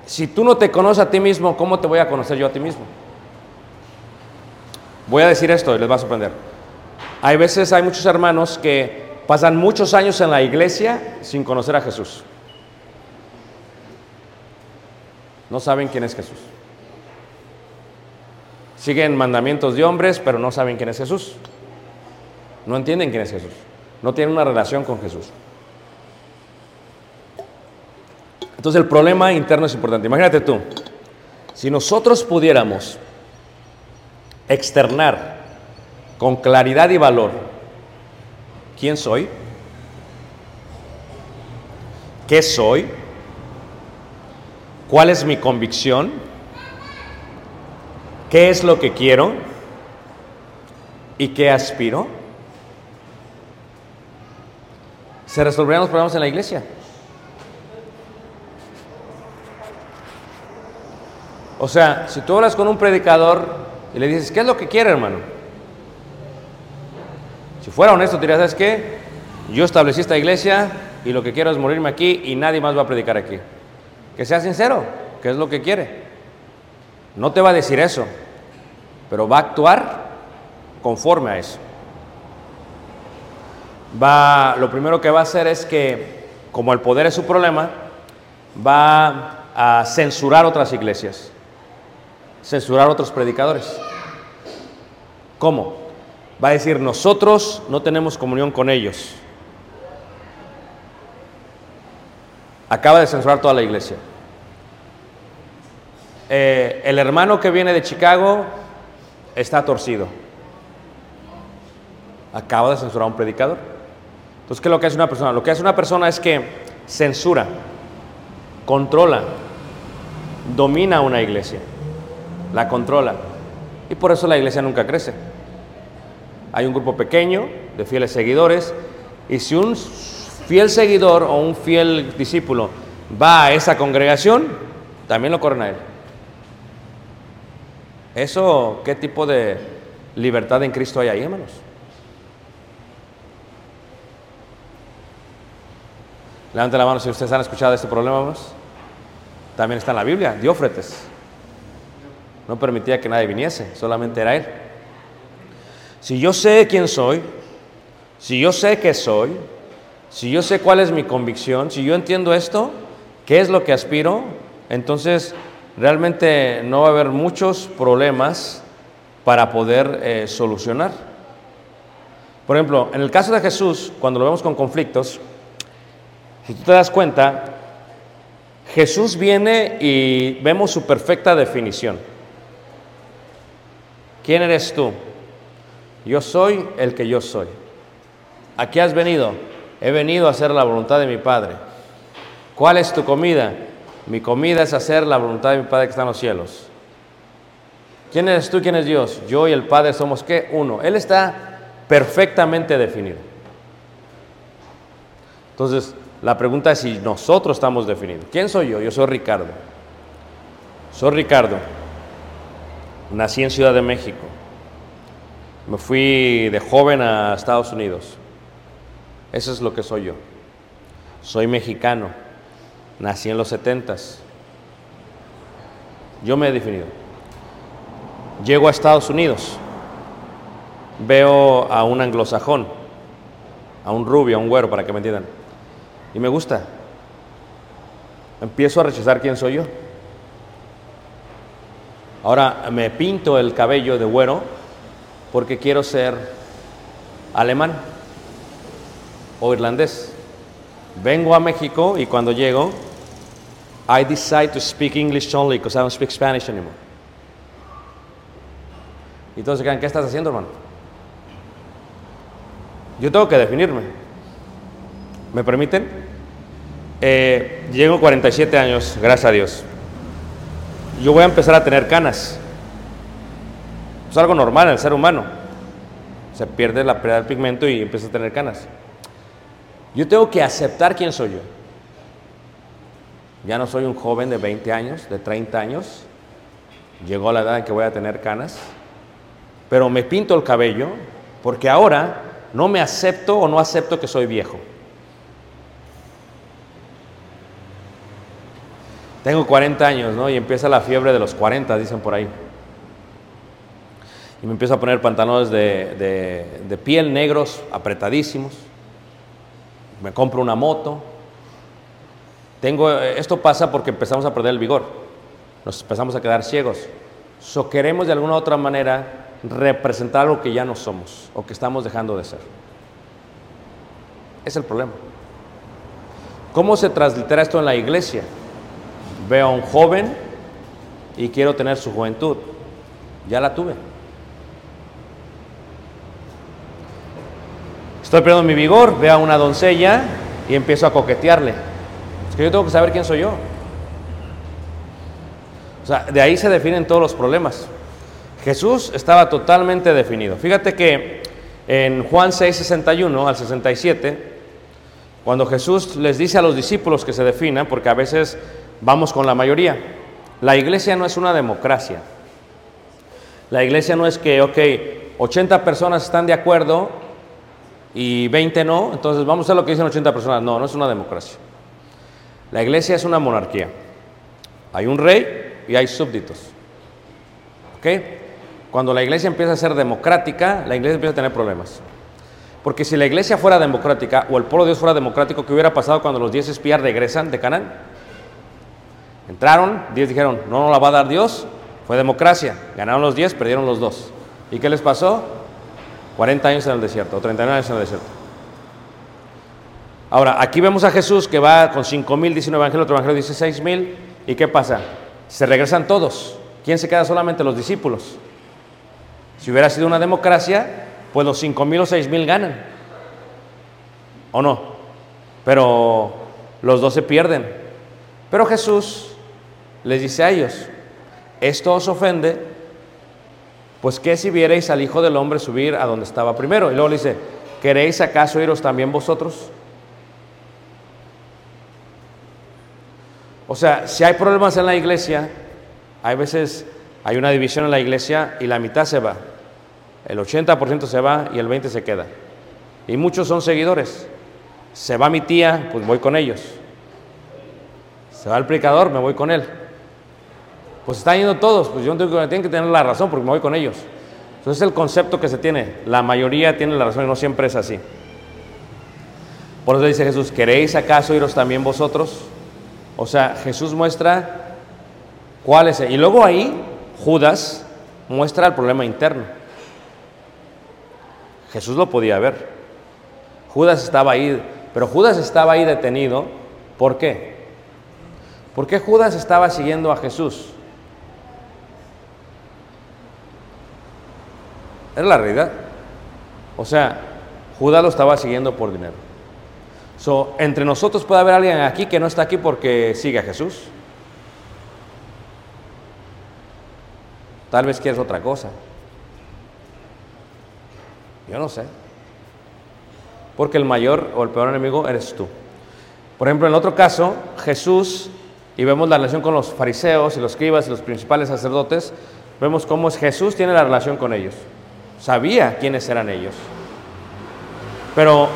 Si tú no te conoces a ti mismo, ¿cómo te voy a conocer yo a ti mismo? Voy a decir esto y les va a sorprender. Hay veces, hay muchos hermanos que pasan muchos años en la iglesia sin conocer a Jesús. No saben quién es Jesús. Siguen mandamientos de hombres, pero no saben quién es Jesús. No entienden quién es Jesús. No tienen una relación con Jesús. Entonces el problema interno es importante. Imagínate tú, si nosotros pudiéramos externar con claridad y valor quién soy, qué soy, cuál es mi convicción, qué es lo que quiero y qué aspiro, se resolverían los problemas en la iglesia. O sea, si tú hablas con un predicador y le dices, ¿qué es lo que quiere, hermano? Si fuera honesto, te diría, ¿sabes qué? Yo establecí esta iglesia y lo que quiero es morirme aquí y nadie más va a predicar aquí. Que sea sincero, ¿qué es lo que quiere? No te va a decir eso, pero va a actuar conforme a eso. Va, lo primero que va a hacer es que, como el poder es su problema, va a censurar otras iglesias censurar a otros predicadores. ¿Cómo? Va a decir, nosotros no tenemos comunión con ellos. Acaba de censurar toda la iglesia. Eh, el hermano que viene de Chicago está torcido. Acaba de censurar a un predicador. Entonces, ¿qué es lo que hace una persona? Lo que hace una persona es que censura, controla, domina una iglesia la controla. Y por eso la iglesia nunca crece. Hay un grupo pequeño de fieles seguidores y si un fiel seguidor o un fiel discípulo va a esa congregación, también lo corren a él. ¿Eso qué tipo de libertad en Cristo hay ahí, hermanos? Levanten la mano si ustedes han escuchado este problema, hermanos. También está en la Biblia, Diófretes. No permitía que nadie viniese, solamente era Él. Si yo sé quién soy, si yo sé qué soy, si yo sé cuál es mi convicción, si yo entiendo esto, qué es lo que aspiro, entonces realmente no va a haber muchos problemas para poder eh, solucionar. Por ejemplo, en el caso de Jesús, cuando lo vemos con conflictos, si tú te das cuenta, Jesús viene y vemos su perfecta definición. ¿Quién eres tú? Yo soy el que yo soy. ¿A qué has venido? He venido a hacer la voluntad de mi Padre. ¿Cuál es tu comida? Mi comida es hacer la voluntad de mi Padre que está en los cielos. ¿Quién eres tú? ¿Quién es Dios? Yo y el Padre somos qué? Uno. Él está perfectamente definido. Entonces, la pregunta es si nosotros estamos definidos. ¿Quién soy yo? Yo soy Ricardo. Soy Ricardo. Nací en Ciudad de México. Me fui de joven a Estados Unidos. Eso es lo que soy yo. Soy mexicano. Nací en los setentas. Yo me he definido. Llego a Estados Unidos. Veo a un anglosajón, a un rubio, a un güero, para que me entiendan. Y me gusta. empiezo a rechazar quién soy yo. Ahora me pinto el cabello de güero porque quiero ser alemán o irlandés. Vengo a México y cuando llego, I decide to speak English only because I don't speak Spanish anymore. Y todos ¿qué estás haciendo, hermano? Yo tengo que definirme. ¿Me permiten? Eh, llego 47 años, gracias a Dios. Yo voy a empezar a tener canas. Es algo normal en el ser humano. Se pierde la pérdida del pigmento y empieza a tener canas. Yo tengo que aceptar quién soy yo. Ya no soy un joven de 20 años, de 30 años. Llegó la edad en que voy a tener canas. Pero me pinto el cabello porque ahora no me acepto o no acepto que soy viejo. Tengo 40 años, ¿no? Y empieza la fiebre de los 40, dicen por ahí. Y me empiezo a poner pantalones de, de- piel negros, apretadísimos. Me compro una moto. Tengo, esto pasa porque empezamos a perder el vigor. Nos empezamos a quedar ciegos. So queremos de alguna otra manera representar algo que ya no somos o que estamos dejando de ser. Es el problema. ¿Cómo se translitera esto en la iglesia? Veo a un joven y quiero tener su juventud. Ya la tuve. Estoy perdiendo mi vigor, veo a una doncella y empiezo a coquetearle. Es que yo tengo que saber quién soy yo. O sea, de ahí se definen todos los problemas. Jesús estaba totalmente definido. Fíjate que en Juan 6, 61 al 67, cuando Jesús les dice a los discípulos que se definan, porque a veces vamos con la mayoría, la iglesia no es una democracia. La iglesia no es que, ok, 80 personas están de acuerdo y 20 no, entonces vamos a hacer lo que dicen 80 personas. No, no es una democracia. La iglesia es una monarquía. Hay un rey y hay súbditos. ¿Ok? Cuando la iglesia empieza a ser democrática, la iglesia empieza a tener problemas. Porque si la iglesia fuera democrática o el pueblo de Dios fuera democrático, ¿qué hubiera pasado cuando los 10 espías regresan de Canaán? Entraron, 10 dijeron, no nos la va a dar Dios, fue democracia. Ganaron los 10, perdieron los dos. ¿Y qué les pasó? 40 años en el desierto, o 39 años en el desierto. Ahora, aquí vemos a Jesús que va con 5 mil, dice un evangelio, otro evangelio dice 6 mil. ¿Y qué pasa? Se regresan todos. ¿Quién se queda solamente? Los discípulos. Si hubiera sido una democracia, pues los 5 mil o 6 mil ganan. ¿O no? Pero los dos se pierden. Pero Jesús les dice a ellos, esto os ofende, pues que si vierais al Hijo del Hombre subir a donde estaba primero. Y luego le dice, ¿queréis acaso iros también vosotros? O sea, si hay problemas en la iglesia, hay veces hay una división en la iglesia y la mitad se va. El 80% se va y el 20% se queda. Y muchos son seguidores. Se va mi tía, pues voy con ellos. Se va el predicador, me voy con él. Pues están yendo todos, pues yo no tengo que, tener la razón porque me voy con ellos. Entonces es el concepto que se tiene. La mayoría tiene la razón y no siempre es así. Por eso dice Jesús, ¿queréis acaso iros también vosotros? O sea, Jesús muestra cuál es. Y luego ahí Judas muestra el problema interno. Jesús lo podía ver. Judas estaba ahí, pero Judas estaba ahí detenido. ¿Por qué? ¿Por qué Judas estaba siguiendo a Jesús? Era la realidad. O sea, Judas lo estaba siguiendo por dinero. So, entre nosotros puede haber alguien aquí que no está aquí porque sigue a Jesús. Tal vez quieres otra cosa. Yo no sé. Porque el mayor o el peor enemigo eres tú. Por ejemplo, en otro caso, Jesús, y vemos la relación con los fariseos y los escribas y los principales sacerdotes, vemos cómo es Jesús tiene la relación con ellos. Sabía quiénes eran ellos. Pero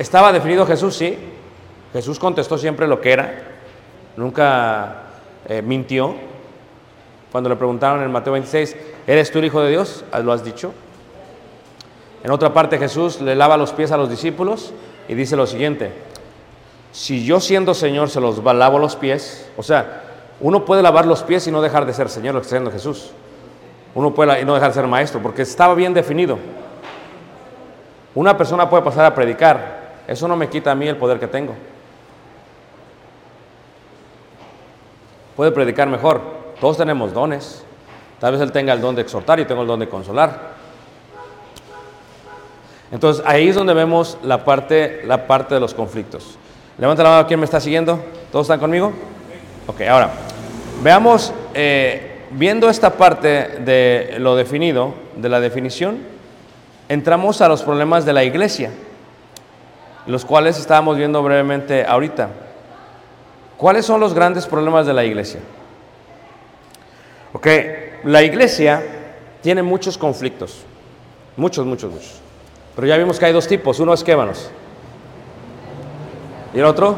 ¿Estaba definido Jesús? Sí. Jesús contestó siempre lo que era. Nunca eh, mintió. Cuando le preguntaron en Mateo 26, ¿eres tú el Hijo de Dios? Ah, ¿Lo has dicho? En otra parte Jesús le lava los pies a los discípulos y dice lo siguiente. si yo siendo Señor se los lavo los pies, o sea, uno puede lavar los pies y no dejar de ser Señor, lo que está diciendo Jesús. Uno puede no dejar de ser maestro, porque estaba bien definido. Una persona puede pasar a predicar, eso no me quita a mí el poder que tengo. Puede predicar mejor, todos tenemos dones. Tal vez él tenga el don de exhortar y tengo el don de consolar. Entonces ahí es donde vemos la parte, la parte de los conflictos. Levanta la mano, ¿quién me está siguiendo? ¿Todos están conmigo? Ok, ahora, veamos, eh, viendo esta parte de lo definido, de la definición, entramos a los problemas de la iglesia, los cuales estábamos viendo brevemente ahorita. ¿Cuáles son los grandes problemas de la iglesia? Ok, la iglesia tiene muchos conflictos, muchos, muchos, muchos. Pero ya vimos que hay dos tipos, uno es québanos. ¿Y el otro?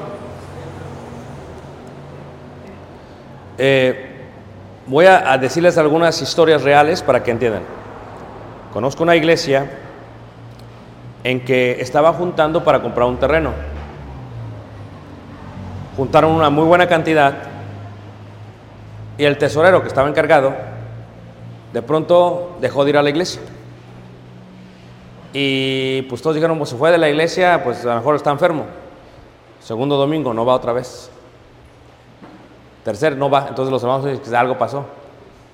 Eh, voy a, decirles algunas historias reales para que entiendan. Conozco una iglesia en que estaba juntando para comprar un terreno. Juntaron una muy buena cantidad y el tesorero que estaba encargado de pronto dejó de ir a la iglesia. Y pues todos dijeron, pues se fue de la iglesia, pues a lo mejor está enfermo. Segundo domingo, no va otra vez. Tercer, no va. Entonces los hermanos dicen que algo pasó.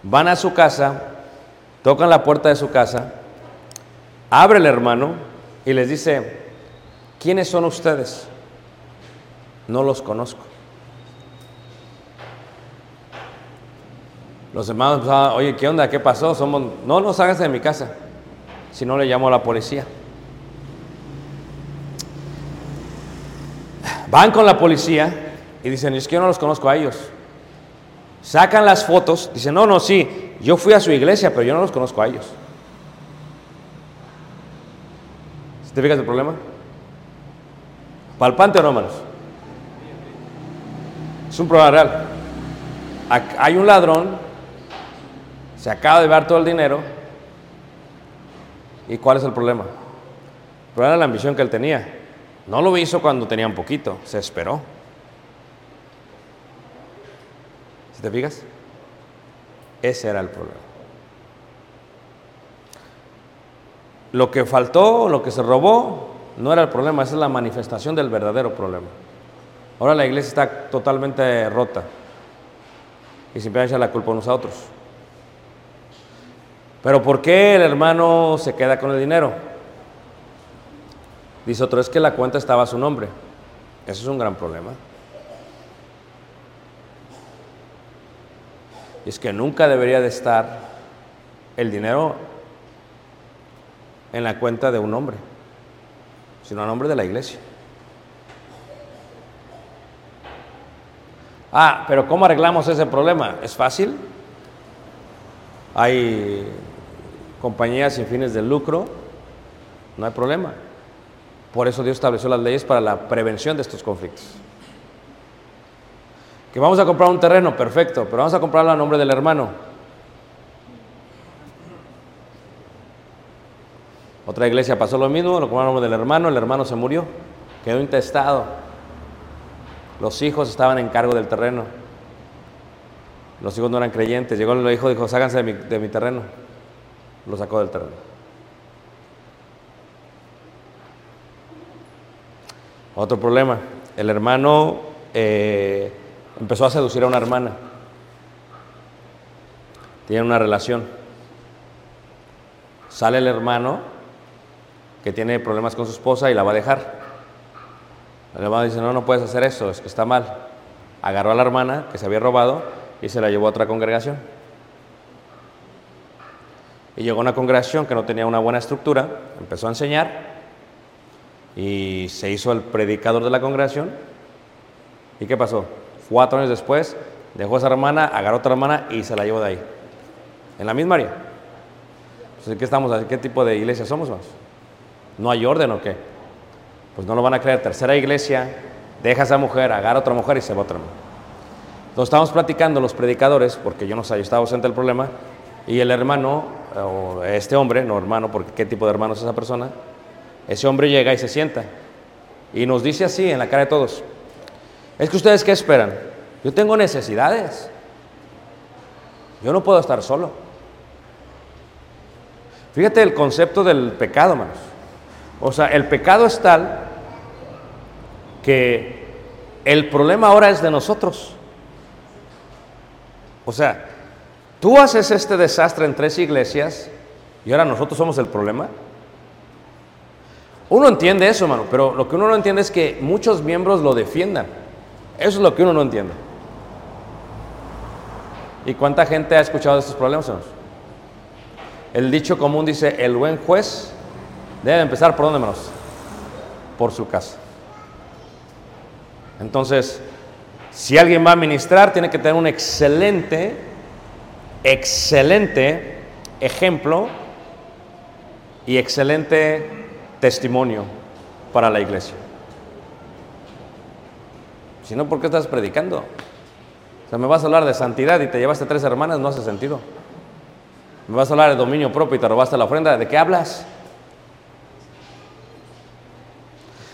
Van a su casa, tocan la puerta de su casa, abre el hermano y les dice, ¿quiénes son ustedes? No los conozco. Los hermanos empezaban, oye, ¿qué onda? ¿Qué pasó? Somos, no, no salgas de mi casa. Si no, le llamo a la policía. Van con la policía y dicen, es que yo no los conozco a ellos. Sacan las fotos, dicen, no, no, sí, yo fui a su iglesia, pero yo no los conozco a ellos. ¿Sí ¿Te fijas el problema? ¿Palpante o no, hermanos? Es un problema real. Hay un ladrón, se acaba de llevar todo el dinero. ¿Y cuál es el problema? El problema era la ambición que él tenía. No lo hizo cuando tenía un poquito, se esperó. ¿Sí te fijas? Ese era el problema. Lo que faltó, lo que se robó, no era el problema, esa es la manifestación del verdadero problema. Ahora la iglesia está totalmente rota y siempre echa la culpa a otros. Pero ¿por qué el hermano se queda con el dinero? Dice otro, es que la cuenta estaba a su nombre. Eso es un gran problema. Es que nunca debería de estar el dinero en la cuenta de un hombre, sino a nombre de la iglesia. Ah, pero ¿cómo arreglamos ese problema? ¿Es fácil? Hay compañías sin fines de lucro, no hay problema. Por eso Dios estableció las leyes para la prevención de estos conflictos. Que vamos a comprar un terreno, perfecto, pero vamos a comprarlo a nombre del hermano. Otra iglesia pasó lo mismo, lo compraron a nombre del hermano, el hermano se murió, quedó intestado. Los hijos estaban en cargo del terreno. Los hijos no eran creyentes. Llegó el hijo y dijo, ságanse de mi, terreno. Lo sacó del terreno. Otro problema. El hermano eh, empezó a seducir a una hermana. Tienen una relación. Sale el hermano que tiene problemas con su esposa y la va a dejar. El hermano dice, no, no puedes hacer eso, es que está mal. Agarró a la hermana que se había robado y se la llevó a otra congregación. Y llegó a una congregación que no tenía una buena estructura, empezó a enseñar y se hizo el predicador de la congregación. ¿Y qué pasó? Cuatro años después dejó a esa hermana, agarró a otra hermana y se la llevó de ahí. En la misma área. Entonces, ¿qué, estamos, ¿qué tipo de iglesia somos? Más? ¿No hay orden o qué? Pues no lo van a creer. Tercera iglesia, deja a esa mujer, agarra a otra mujer y se va a otra. Entonces estamos platicando los predicadores, porque yo no sé, yo estaba ausente del problema, y el hermano, este hombre, no hermano, porque qué tipo de hermano es esa persona, ese hombre llega y se sienta y nos dice así en la cara de todos, Es que ustedes qué esperan? Yo tengo necesidades. Yo no puedo estar solo. Fíjate el concepto del pecado, hermanos. O sea, el pecado es tal que el problema ahora es de nosotros. O sea, tú haces este desastre en tres iglesias y ahora nosotros somos el problema. Uno entiende eso, hermano, pero lo que uno no entiende es que muchos miembros lo defiendan. Eso es lo que uno no entiende. ¿Y cuánta gente ha escuchado estos problemas? El dicho común dice, el buen juez debe empezar por dónde, hermanos? Por su casa. Entonces, si alguien va a ministrar, tiene que tener un excelente, excelente ejemplo y excelente testimonio para la iglesia. Si no, ¿por qué estás predicando? O sea, me vas a hablar de santidad y te llevaste tres hermanas, no hace sentido. Me vas a hablar de dominio propio y te robaste la ofrenda, ¿de qué hablas?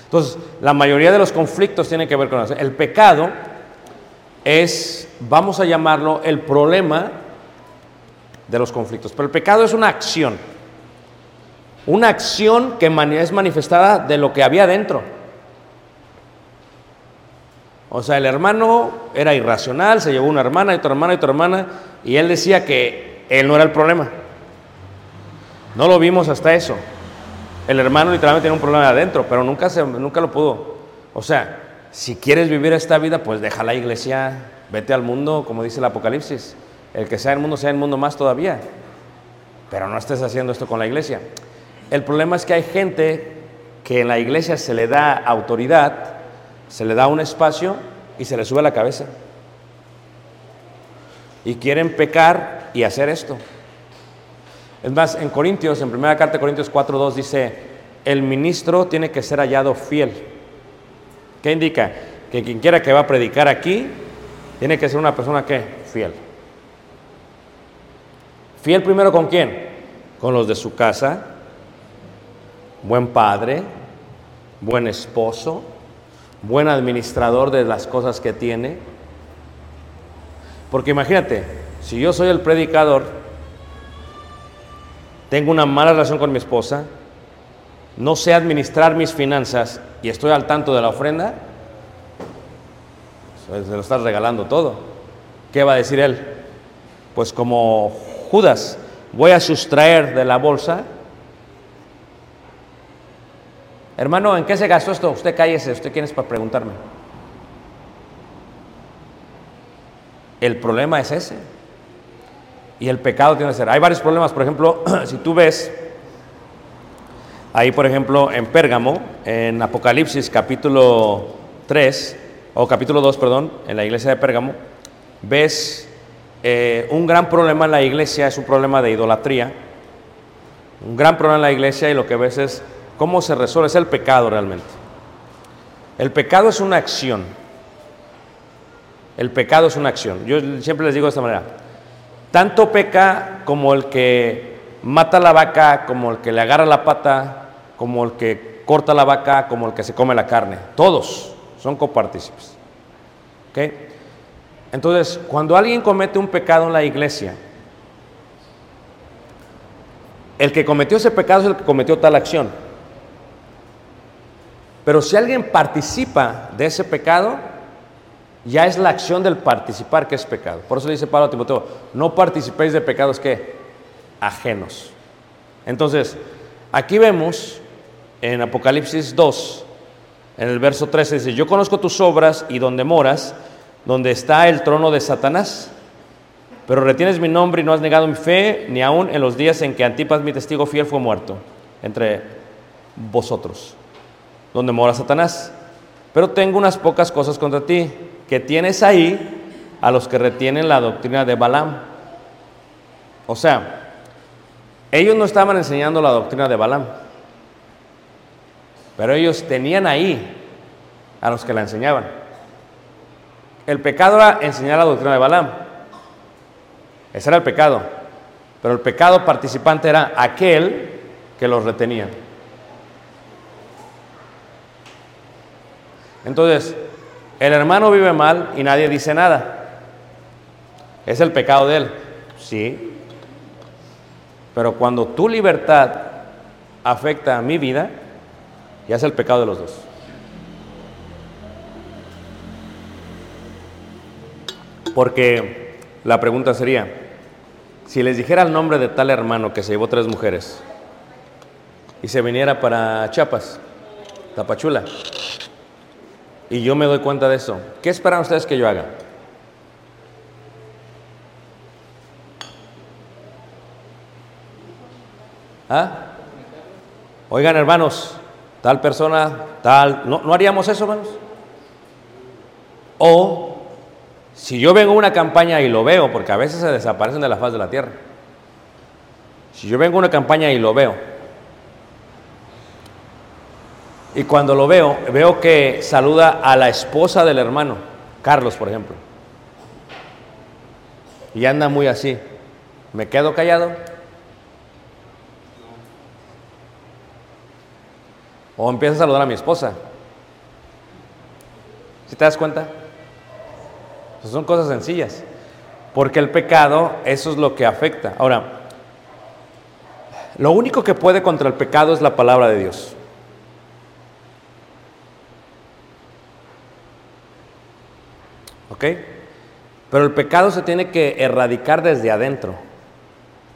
Entonces, la mayoría de los conflictos tienen que ver con eso. El pecado es, vamos a llamarlo, el problema de los conflictos. Pero el pecado es una acción. Una acción que es manifestada de lo que había dentro. O sea, el hermano era irracional, se llevó una hermana y otra hermana y otra hermana, y él decía que él no era el problema. No lo vimos hasta eso. El hermano literalmente tenía un problema adentro, pero nunca, se, nunca lo pudo. O sea, si quieres vivir esta vida, pues deja la iglesia, vete al mundo, como dice el Apocalipsis. El que sea el mundo, sea el mundo más todavía. Pero no estés haciendo esto con la iglesia. El problema es que hay gente que en la iglesia se le da autoridad, se le da un espacio y se le sube la cabeza. Y quieren pecar y hacer esto. Es más, en Corintios, en primera carta de Corintios 4.2 dice, el ministro tiene que ser hallado fiel. ¿Qué indica? Que quien quiera que va a predicar aquí, tiene que ser una persona que fiel. Fiel primero con quién? Con los de su casa, buen padre, buen esposo, buen administrador de las cosas que tiene. Porque imagínate, si yo soy el predicador, tengo una mala relación con mi esposa, no sé administrar mis finanzas y estoy al tanto de la ofrenda, se lo estás regalando todo. ¿Qué va a decir él? Pues como Judas, voy a sustraer de la bolsa. Hermano, ¿en qué se gastó esto? Usted cállese, usted quién es para preguntarme. El problema es ese. Y el pecado tiene que ser. Hay varios problemas, por ejemplo, si tú ves ahí, por ejemplo, en Pérgamo, en Apocalipsis capítulo 3, o capítulo 2, perdón, en la iglesia de Pérgamo, ves eh, un gran problema en la iglesia, es un problema de idolatría. Un gran problema en la iglesia y lo que ves es cómo se resuelve, es el pecado realmente. El pecado es una acción. El pecado es una acción. Yo siempre les digo de esta manera, tanto peca como el que mata la vaca, como el que le agarra la pata, como el que corta la vaca, como el que se come la carne. Todos son copartícipes. ¿Ok? Entonces, cuando alguien comete un pecado en la iglesia, el que cometió ese pecado es el que cometió tal acción. Pero si alguien participa de ese pecado, ya es la acción del participar que es pecado. Por eso le dice Pablo a Timoteo, no participéis de pecados que ajenos. Entonces, aquí vemos en Apocalipsis 2, en el verso 13 dice, yo conozco tus obras y donde moras, donde está el trono de Satanás, pero retienes mi nombre y no has negado mi fe, ni aun en los días en que Antipas, mi testigo fiel, fue muerto entre vosotros, donde mora Satanás. Pero tengo unas pocas cosas contra ti que tienes ahí a los que retienen la doctrina de Balaam. O sea, ellos no estaban enseñando la doctrina de Balaam, pero ellos tenían ahí a los que la enseñaban. El pecado era enseñar la doctrina de Balaam. Ese era el pecado. Pero el pecado participante era aquel que los retenía. Entonces, El hermano vive mal y nadie dice nada. Es el pecado de él. Sí. Pero cuando tu libertad afecta a mi vida, ya es el pecado de los dos. Porque la pregunta sería, si les dijera el nombre de tal hermano que se llevó tres mujeres y se viniera para Chiapas, Tapachula, y yo me doy cuenta de eso, ¿qué esperan ustedes que yo haga? ¿Ah? Oigan, hermanos, tal persona, tal. ¿No, ¿no haríamos eso, hermanos? O si yo vengo a una campaña y lo veo, porque a veces se desaparecen de la faz de la tierra. Si yo vengo a una campaña y lo veo, y cuando lo veo, veo que saluda a la esposa del hermano, Carlos, por ejemplo, y anda muy así, ¿me quedo callado? O empiezo a saludar a mi esposa. ¿Sí te das cuenta? Son cosas sencillas. Porque el pecado, eso es lo que afecta. Ahora, lo único que puede contra el pecado es la palabra de Dios. Pero el pecado se tiene que erradicar desde adentro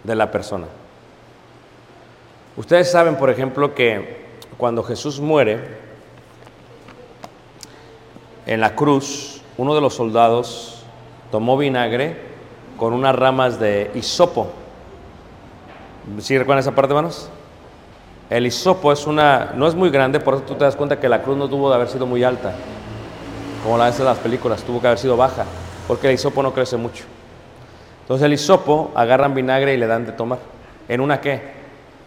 de la persona. Ustedes saben, por ejemplo, que cuando Jesús muere en la cruz, uno de los soldados tomó vinagre con unas ramas de hisopo. ¿Sí recuerdan esa parte, hermanos? El hisopo es una, no es muy grande, por eso tú te das cuenta que la cruz no tuvo de haber sido muy alta, como la de las películas, tuvo que haber sido baja, porque el hisopo no crece mucho. Entonces el hisopo agarran vinagre y le dan de tomar. ¿En una qué?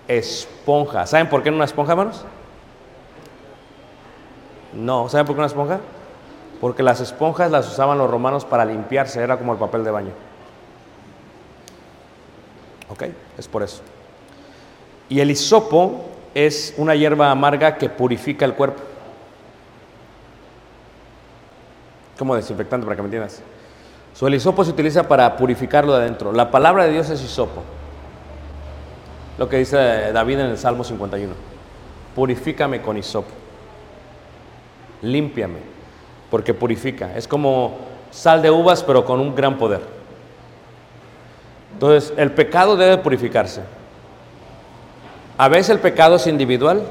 Esponja. ¿Saben por qué en una esponja, hermanos? No, ¿saben por qué una esponja? Porque las esponjas las usaban los romanos para limpiarse, era como el papel de baño. ¿Ok? Es por eso. Y el hisopo es una hierba amarga que purifica el cuerpo. Como desinfectante, para que me entiendas. El hisopo se utiliza para purificarlo de adentro. La palabra de Dios es hisopo. Lo que dice David en el Salmo 51. Purifícame con hisopo. Límpiame, porque purifica. Es como sal de uvas, pero con un gran poder. Entonces, el pecado debe purificarse. A veces el pecado es individual,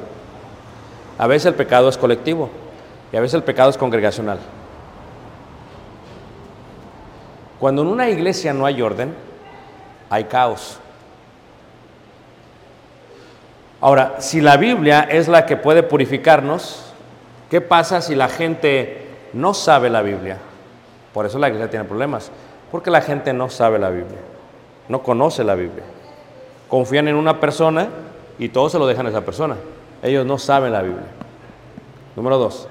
a veces el pecado es colectivo y a veces el pecado es congregacional. Cuando en una iglesia no hay orden, hay caos. Ahora, si la Biblia es la que puede purificarnos, ¿qué pasa si la gente no sabe la Biblia? Por eso la iglesia tiene problemas, porque la gente no sabe la Biblia, no conoce la Biblia. Confían en una persona y todo se lo dejan a esa persona. Ellos no saben la Biblia. Número dos,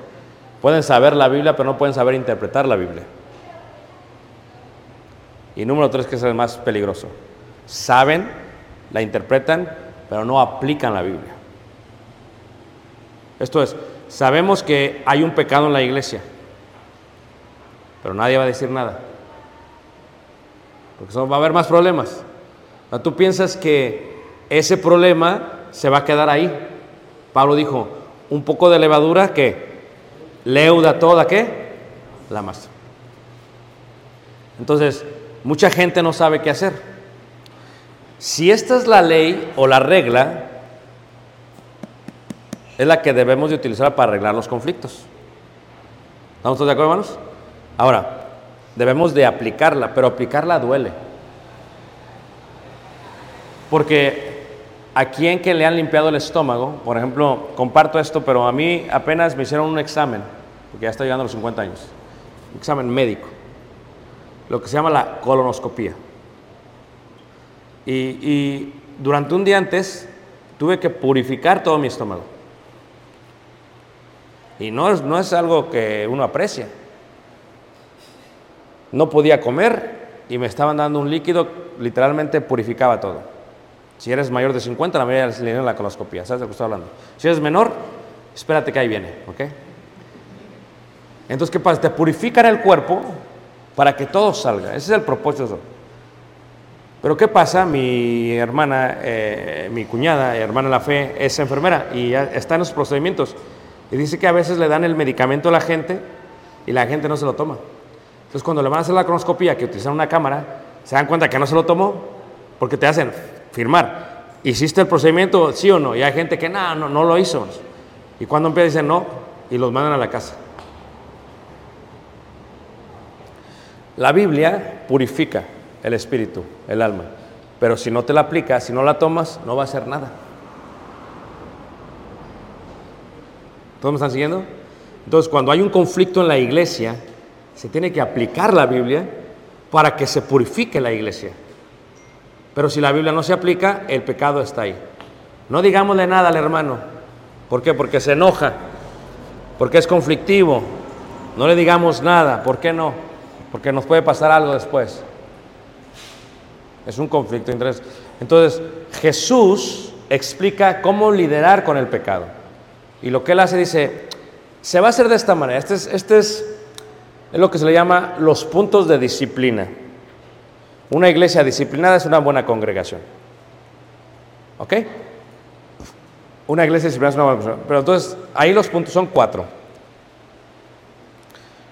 pueden saber la Biblia, pero no pueden saber interpretar la Biblia. Y número tres, que es el más peligroso, saben, la interpretan, pero no aplican la Biblia. Esto es, sabemos que hay un pecado en la iglesia, pero nadie va a decir nada. Porque va a haber más problemas. Tú piensas que ese problema se va a quedar ahí. Pablo dijo, un poco de levadura que leuda toda, ¿qué? La masa. Entonces, mucha gente no sabe qué hacer. Si esta es la ley o la regla, es la que debemos de utilizar para arreglar los conflictos. ¿Estamos todos de acuerdo, hermanos? Ahora, debemos de aplicarla, pero aplicarla duele. Porque a quien que le han limpiado el estómago, por ejemplo, comparto esto, pero a mí apenas me hicieron un examen, porque ya estoy llegando a los 50 años, examen médico, lo que se llama la colonoscopía. Y, durante un día antes tuve que purificar todo mi estómago. Y no es, no es algo que uno aprecia. No podía comer y me estaban dando un líquido, literalmente purificaba todo. Si eres mayor de 50, la mayoría le dieron la coloscopía. ¿Sabes de lo que estoy hablando? Si eres menor, espérate que ahí viene, ¿ok? Entonces, ¿qué pasa? Te purifican el cuerpo para que todo salga. Ese es el propósito. Pero ¿qué pasa? Mi hermana, eh, mi cuñada, hermana la fe, es enfermera y está en los procedimientos. Y dice que a veces le dan el medicamento a la gente y la gente no se lo toma. Entonces cuando le van a hacer la cronoscopía, que utilizan una cámara, se dan cuenta que no se lo tomó porque te hacen firmar. ¿Hiciste el procedimiento, sí o no? Y hay gente que no, no, no lo hizo. Y cuando empieza dicen no y los mandan a la casa. La Biblia purifica el espíritu, el alma. Pero si no te la aplicas, si no la tomas, no va a hacer nada. ¿Todos me están siguiendo? Entonces, cuando hay un conflicto en la iglesia, se tiene que aplicar la Biblia para que se purifique la iglesia. Pero si la Biblia no se aplica, el pecado está ahí. No digámosle nada al hermano. ¿Por qué? Porque se enoja, porque es conflictivo. No le digamos nada. ¿Por qué no? Porque nos puede pasar algo después. Es un conflicto de interés. Entonces, Jesús explica cómo liderar con el pecado. Y lo que él hace dice, se va a hacer de esta manera. Este es, este es, es lo que se le llama los puntos de disciplina. Una iglesia disciplinada es una buena congregación. ¿Ok? Una iglesia disciplinada es una buena congregación. Pero entonces, ahí los puntos son cuatro.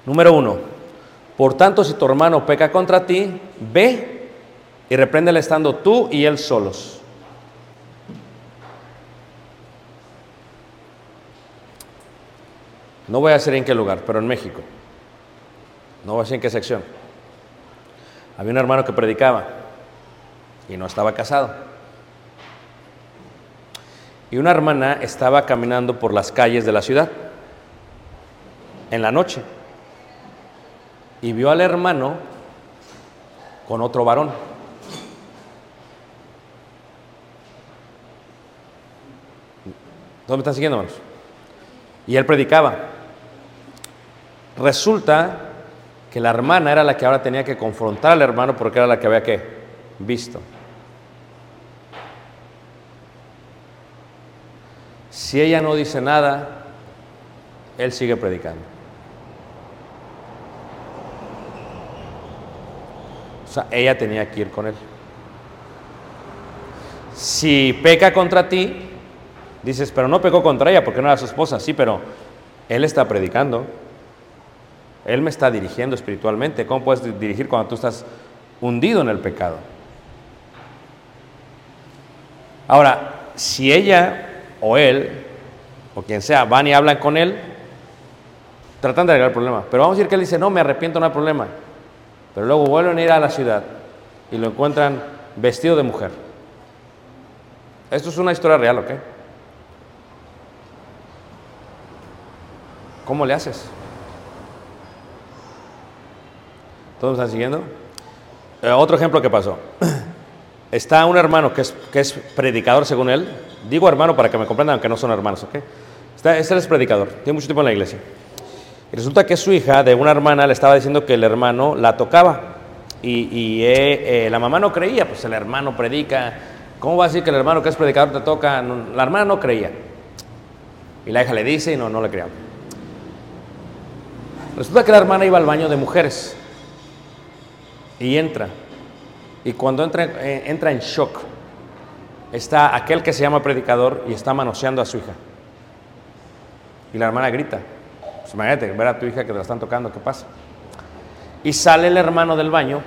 Número uno, por tanto, si tu hermano peca contra ti, ve y repréndele estando tú y él solos. No voy a decir en qué lugar, pero en México. No voy a decir en qué sección. Había un hermano que predicaba y no estaba casado. Y una hermana estaba caminando por las calles de la ciudad en la noche y vio al hermano con otro varón. ¿Dónde me están siguiendo, hermanos? Y él predicaba. Resulta que la hermana era la que ahora tenía que confrontar al hermano porque era la que había que visto. Si ella no dice nada, él sigue predicando. Ella tenía que ir con él. Si peca contra ti, dices, pero no pecó contra ella porque no era su esposa. Sí, pero él está predicando. Él me está dirigiendo espiritualmente. ¿Cómo puedes dirigir cuando tú estás hundido en el pecado? Ahora, si ella o él o quien sea van y hablan con él, tratan de arreglar el problema. Pero vamos a decir que él dice, no, me arrepiento, no hay problema. Pero luego vuelven a ir a la ciudad y lo encuentran vestido de mujer. Esto es una historia real, ¿ok? ¿Cómo le haces? ¿Todos me están siguiendo? Eh, otro ejemplo que pasó. Está un hermano que es, que es predicador según él. Digo hermano para que me comprendan, aunque no son hermanos, ¿ok? Está, este es predicador, tiene mucho tiempo en la iglesia. Y resulta que su hija de una hermana le estaba diciendo que el hermano la tocaba. Y, eh, eh, la mamá no creía, pues el hermano predica. ¿Cómo va a decir que el hermano que es predicador te toca? La hermana no creía. Y la hija le dice y no, no le creía. Resulta que la hermana iba al baño de mujeres y entra. Y cuando entra, eh, entra en shock, está aquel que se llama predicador y está manoseando a su hija. Y la hermana grita. Pues imagínate, ver a tu hija que te la están tocando, ¿qué pasa? Y sale el hermano del baño.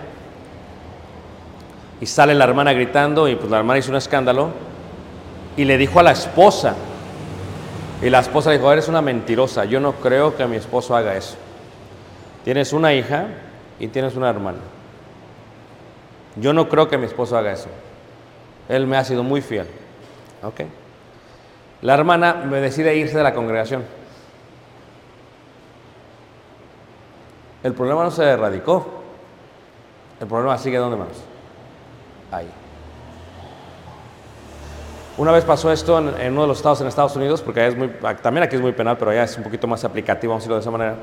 Y sale la hermana gritando y pues la hermana hizo un escándalo. Y le dijo a la esposa. Y la esposa dijo, eres una mentirosa, yo no creo que mi esposo haga eso. Tienes una hija y tienes una hermana. Yo no creo que mi esposo haga eso. Él me ha sido muy fiel. ¿Ok? La hermana me decide irse de la congregación. El problema no se erradicó. El problema sigue donde más. Ahí. Una vez pasó esto en, uno de los estados en Estados Unidos, porque es muy, también aquí es muy penal, pero allá es un poquito más aplicativo, vamos a decirlo de esa manera.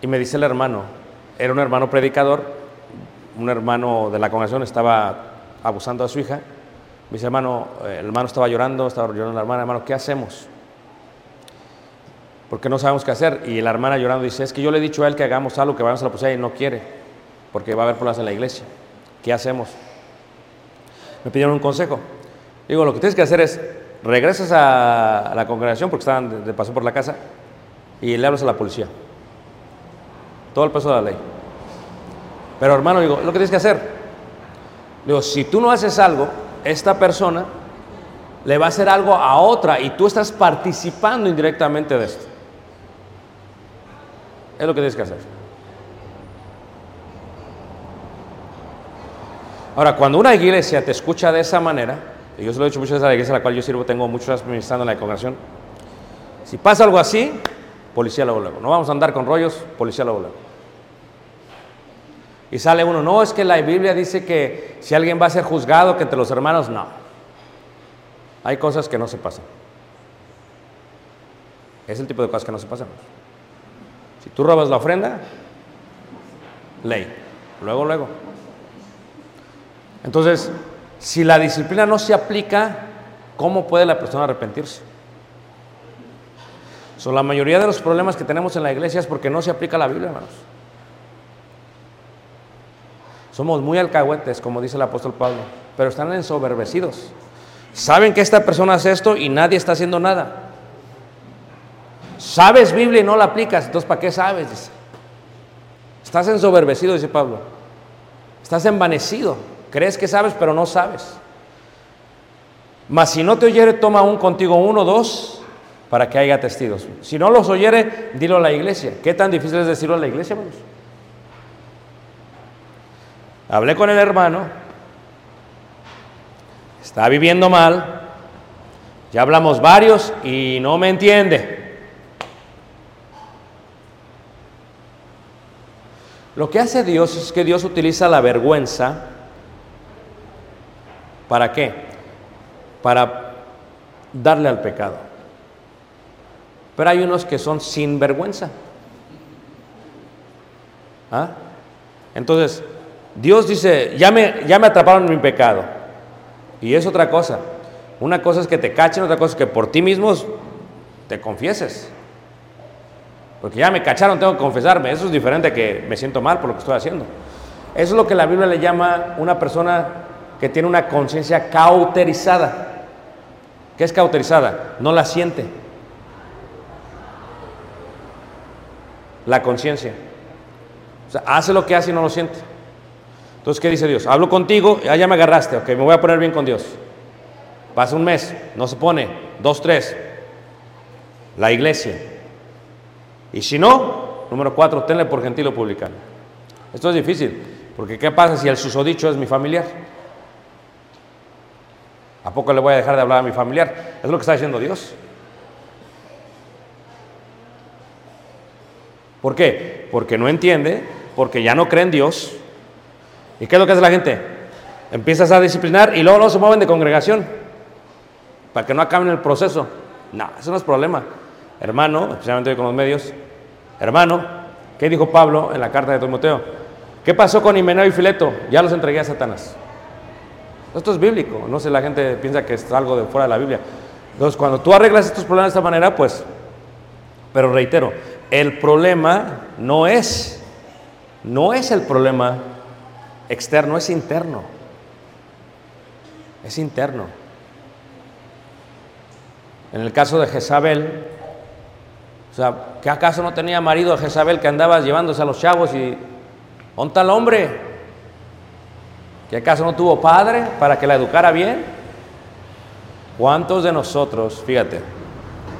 Y me dice el hermano, era un hermano predicador, un hermano de la congregación estaba abusando a su hija. Me dice, hermano, el hermano estaba llorando, estaba llorando la hermana, hermano, ¿qué hacemos? Porque no sabemos qué hacer. Y la hermana llorando dice, es que yo le he dicho a él que hagamos algo, que vayamos a la policía y no quiere, porque va a haber problemas en la iglesia. ¿Qué hacemos? Me pidieron un consejo. Digo, lo que tienes que hacer es, regresas a, la congregación, porque estaban de, de paso por la casa, y le hablas a la policía. Todo el peso de la ley. Pero hermano, digo, lo que tienes que hacer. Digo, si tú no haces algo, esta persona le va a hacer algo a otra y tú estás participando indirectamente de esto. Es lo que tienes que hacer. Ahora, cuando una iglesia te escucha de esa manera, y yo se lo he dicho muchas veces a la iglesia a la cual yo sirvo, tengo muchos años ministrando en la congregación, si pasa algo así, policía luego luego. No vamos a andar con rollos, policía luego luego. Y sale uno, no, es que la Biblia dice que si alguien va a ser juzgado, que entre los hermanos, no. Hay cosas que no se pasan. Es el tipo de cosas que no se pasan. Si tú robas la ofrenda, ley. Luego, luego. Entonces, si la disciplina no se aplica, ¿cómo puede la persona arrepentirse? So, la mayoría de los problemas que tenemos en la iglesia es porque no se aplica la Biblia, hermanos. Somos muy alcahuetes, como dice el apóstol Pablo, pero están ensoberbecidos. Saben que esta persona hace esto y nadie está haciendo nada. Sabes Biblia y no la aplicas, entonces ¿para qué sabes? Estás ensoberbecido, dice Pablo. Estás envanecido. Crees que sabes, pero no sabes. Mas si no te oyere, toma aún contigo uno dos para que haya testigos. Si no los oyere, dilo a la iglesia. ¿Qué tan difícil es decirlo a la iglesia, hermanos? Hablé con el hermano, está viviendo mal, ya hablamos varios y no me entiende. Lo que hace Dios es que Dios utiliza la vergüenza. ¿Para qué? Para darle al pecado. Pero hay unos que son sin vergüenza. ¿Ah? Entonces, Dios dice, ya me, ya me atraparon en mi pecado. Y es otra cosa. Una cosa es que te cachen, otra cosa es que por ti mismos te confieses. Porque ya me cacharon, tengo que confesarme. Eso es diferente que me siento mal por lo que estoy haciendo. Eso es lo que la Biblia le llama una persona que tiene una conciencia cauterizada. ¿Qué es cauterizada? No la siente. La conciencia. O sea, hace lo que hace y no lo siente. Entonces, ¿qué dice Dios? Hablo contigo, ya, ya me agarraste, ok, me voy a poner bien con Dios. Pasa un mes, no se pone, dos, tres. La iglesia. Y si no, número cuatro, tenle por gentil o publicano. Esto es difícil, porque ¿qué pasa si el susodicho es mi familiar? ¿A poco le voy a dejar de hablar a mi familiar? Es lo que está diciendo Dios. ¿Por qué? Porque no entiende, porque ya no cree en Dios. ¿Y qué es lo que hace la gente? Empiezas a disciplinar y luego, luego se mueven de congregación para que no acaben el proceso. No, eso no es problema. Hermano, especialmente hoy con los medios, hermano, ¿qué dijo Pablo en la carta de Timoteo? ¿Qué pasó con Himeneo y Fileto? Ya los entregué a Satanás. Esto es bíblico, no sé, la gente piensa que es algo de fuera de la Biblia. Entonces, cuando tú arreglas estos problemas de esta manera, pues, pero reitero, el problema no es, no es el problema externo, es interno. Es interno. En el caso de Jezabel, o sea, ¿qué acaso no tenía marido Jezabel que andaba llevándose a los chavos y ¿dónde el hombre? ¿Que acaso no tuvo padre para que la educara bien? ¿Cuántos de nosotros, fíjate,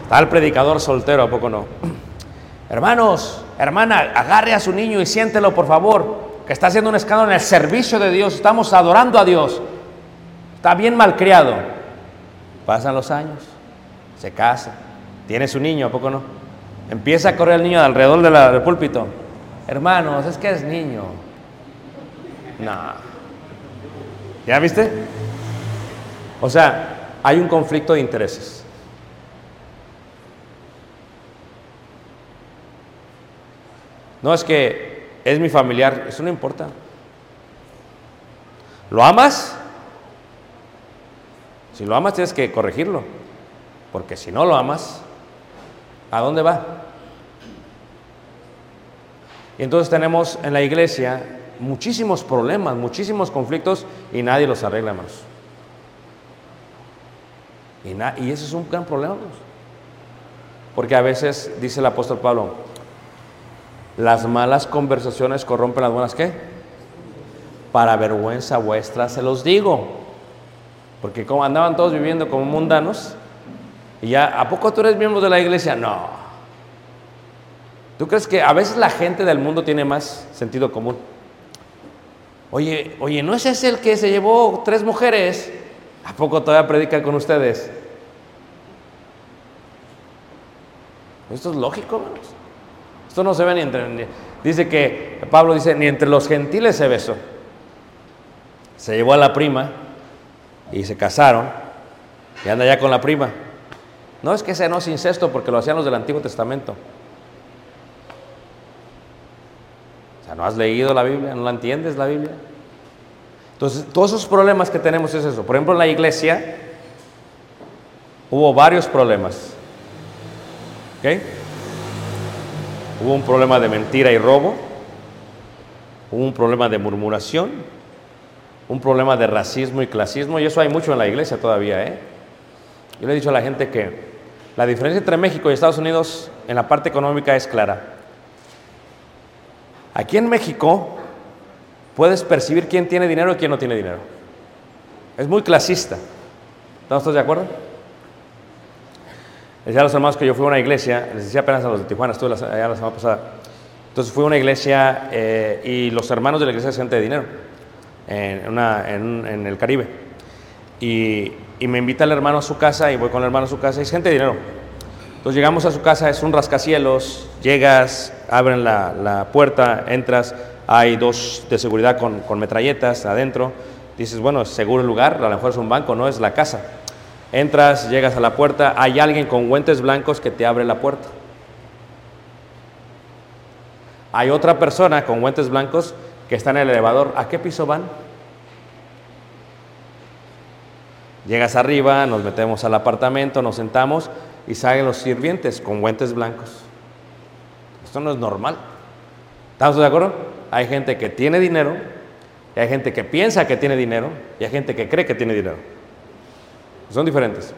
está el predicador soltero, ¿a poco no? Hermanos, hermana, agarre a su niño y siéntelo, por favor, que está haciendo un escándalo en el servicio de Dios, estamos adorando a Dios. Está bien malcriado. Pasan los años, se casa, tiene su niño, ¿a poco no? Empieza a correr el niño alrededor de del púlpito. Hermanos, es que es niño. No. ¿Ya viste? O sea, hay un conflicto de intereses. No es que es mi familiar, eso no importa. ¿Lo amas? Si lo amas tienes que corregirlo, porque si no lo amas, ¿A dónde va? Y entonces tenemos en la iglesia muchísimos problemas, muchísimos conflictos y nadie los arregla, hermanos. Y, na- y ese es un gran problema, hermanos. Porque a veces, dice el apóstol Pablo, las malas conversaciones corrompen las buenas, ¿qué? Para vergüenza vuestra se los digo. Porque como andaban todos viviendo como mundanos, y ya, ¿a poco tú eres miembro de la iglesia? No. ¿Tú crees que a veces la gente del mundo tiene más sentido común? Oye, oye, ¿no es ese el que se llevó tres mujeres? ¿A poco todavía predica con ustedes? Esto es lógico, hermanos. Esto no se ve ni entre... dice que, Pablo dice, ni entre los gentiles se besó. Se llevó a la prima y se casaron y anda ya con la prima. No es que ese no es incesto porque lo hacían los del Antiguo Testamento. O sea, no has leído la Biblia, no la entiendes la Biblia. Entonces, todos esos problemas que tenemos es eso. Por ejemplo, en la iglesia hubo varios problemas. ¿Ok? Hubo un problema de mentira y robo. Hubo un problema de murmuración. Un problema de racismo y clasismo. Y eso hay mucho en la iglesia todavía, ¿eh? Yo le he dicho a la gente que la diferencia entre México y Estados Unidos en la parte económica es clara. Aquí en México puedes percibir quién tiene dinero y quién no tiene dinero. Es muy clasista. ¿Estamos todos de acuerdo? Les decía a los hermanos que yo fui a una iglesia, les decía apenas a los de Tijuana, estuve allá la semana pasada. Entonces fui a una iglesia eh, y los hermanos de la iglesia es gente de dinero en, una- en en el Caribe. Y, y me invita el hermano a su casa y voy con el hermano a su casa y es gente de dinero. Entonces llegamos a su casa, es un rascacielos, llegas, abren la, la puerta, entras, hay dos de seguridad con, con metralletas adentro. Dices, bueno, seguro el lugar, a lo mejor es un banco, no es la casa. Entras, llegas a la puerta, hay alguien con guantes blancos que te abre la puerta. Hay otra persona con guantes blancos que está en el elevador. ¿A qué piso van? Llegas arriba, nos metemos al apartamento, nos sentamos y salen los sirvientes con guantes blancos. Esto no es normal. ¿Estamos de acuerdo? Hay gente que tiene dinero, y hay gente que piensa que tiene dinero, y hay gente que cree que tiene dinero. Son diferentes.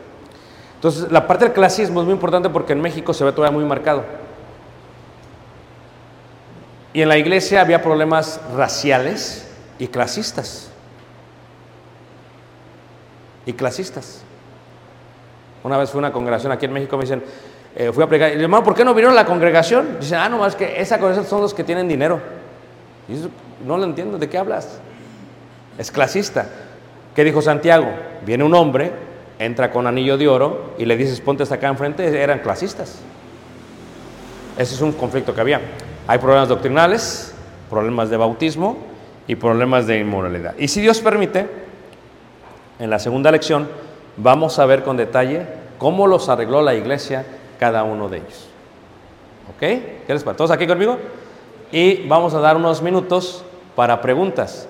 Entonces, la parte del clasismo es muy importante porque en México se ve todavía muy marcado. Y en la iglesia había problemas raciales y clasistas. Y clasistas. Una vez fue una congregación aquí en México, me dicen, eh, fui a predicar, y hermano, ¿por qué no vinieron a la congregación? Dicen, ah, no, más que esa congregación son los que tienen dinero. Y eso, no lo entiendo, ¿de qué hablas? Es clasista. ¿Qué dijo Santiago? Viene un hombre, entra con anillo de oro y le dices, ponte hasta acá enfrente, eran clasistas. Ese es un conflicto que había. Hay problemas doctrinales, problemas de bautismo y problemas de inmoralidad. Y si Dios permite, en la segunda lección vamos a ver con detalle cómo los arregló la iglesia cada uno de ellos. ¿Ok? ¿Qué les? ¿Todos aquí conmigo? Y vamos a dar unos minutos para preguntas.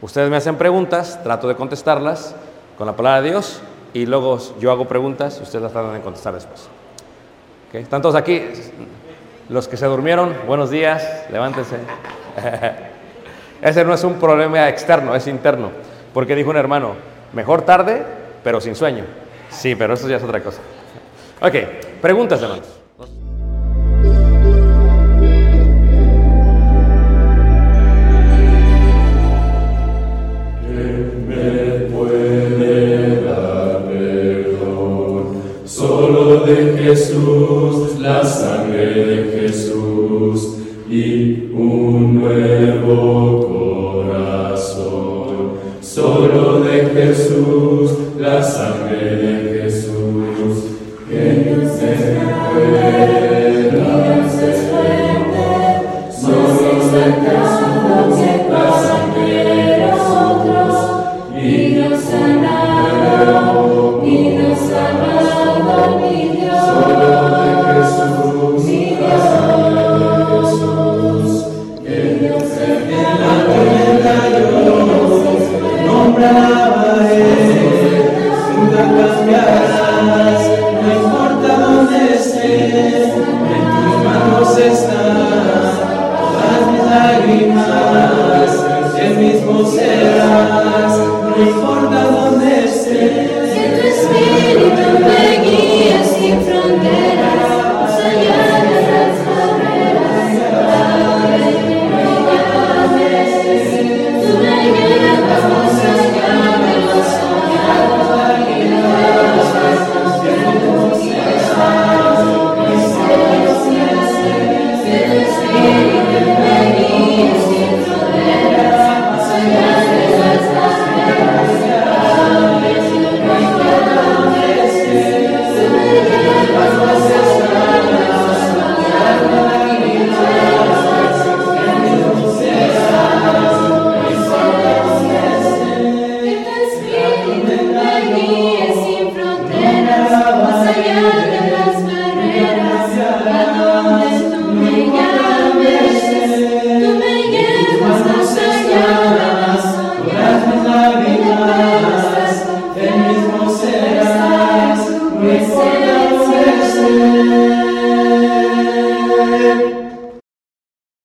Ustedes me hacen preguntas, trato de contestarlas con la palabra de Dios y luego yo hago preguntas y ustedes las tratan de contestar después. ¿Ok? ¿Están todos aquí? Los que se durmieron, buenos días, levántense. Ese no es un problema externo, es interno. Porque dijo un hermano, mejor tarde, pero sin sueño. Sí, pero eso ya es otra cosa. Ok, preguntas, hermanos.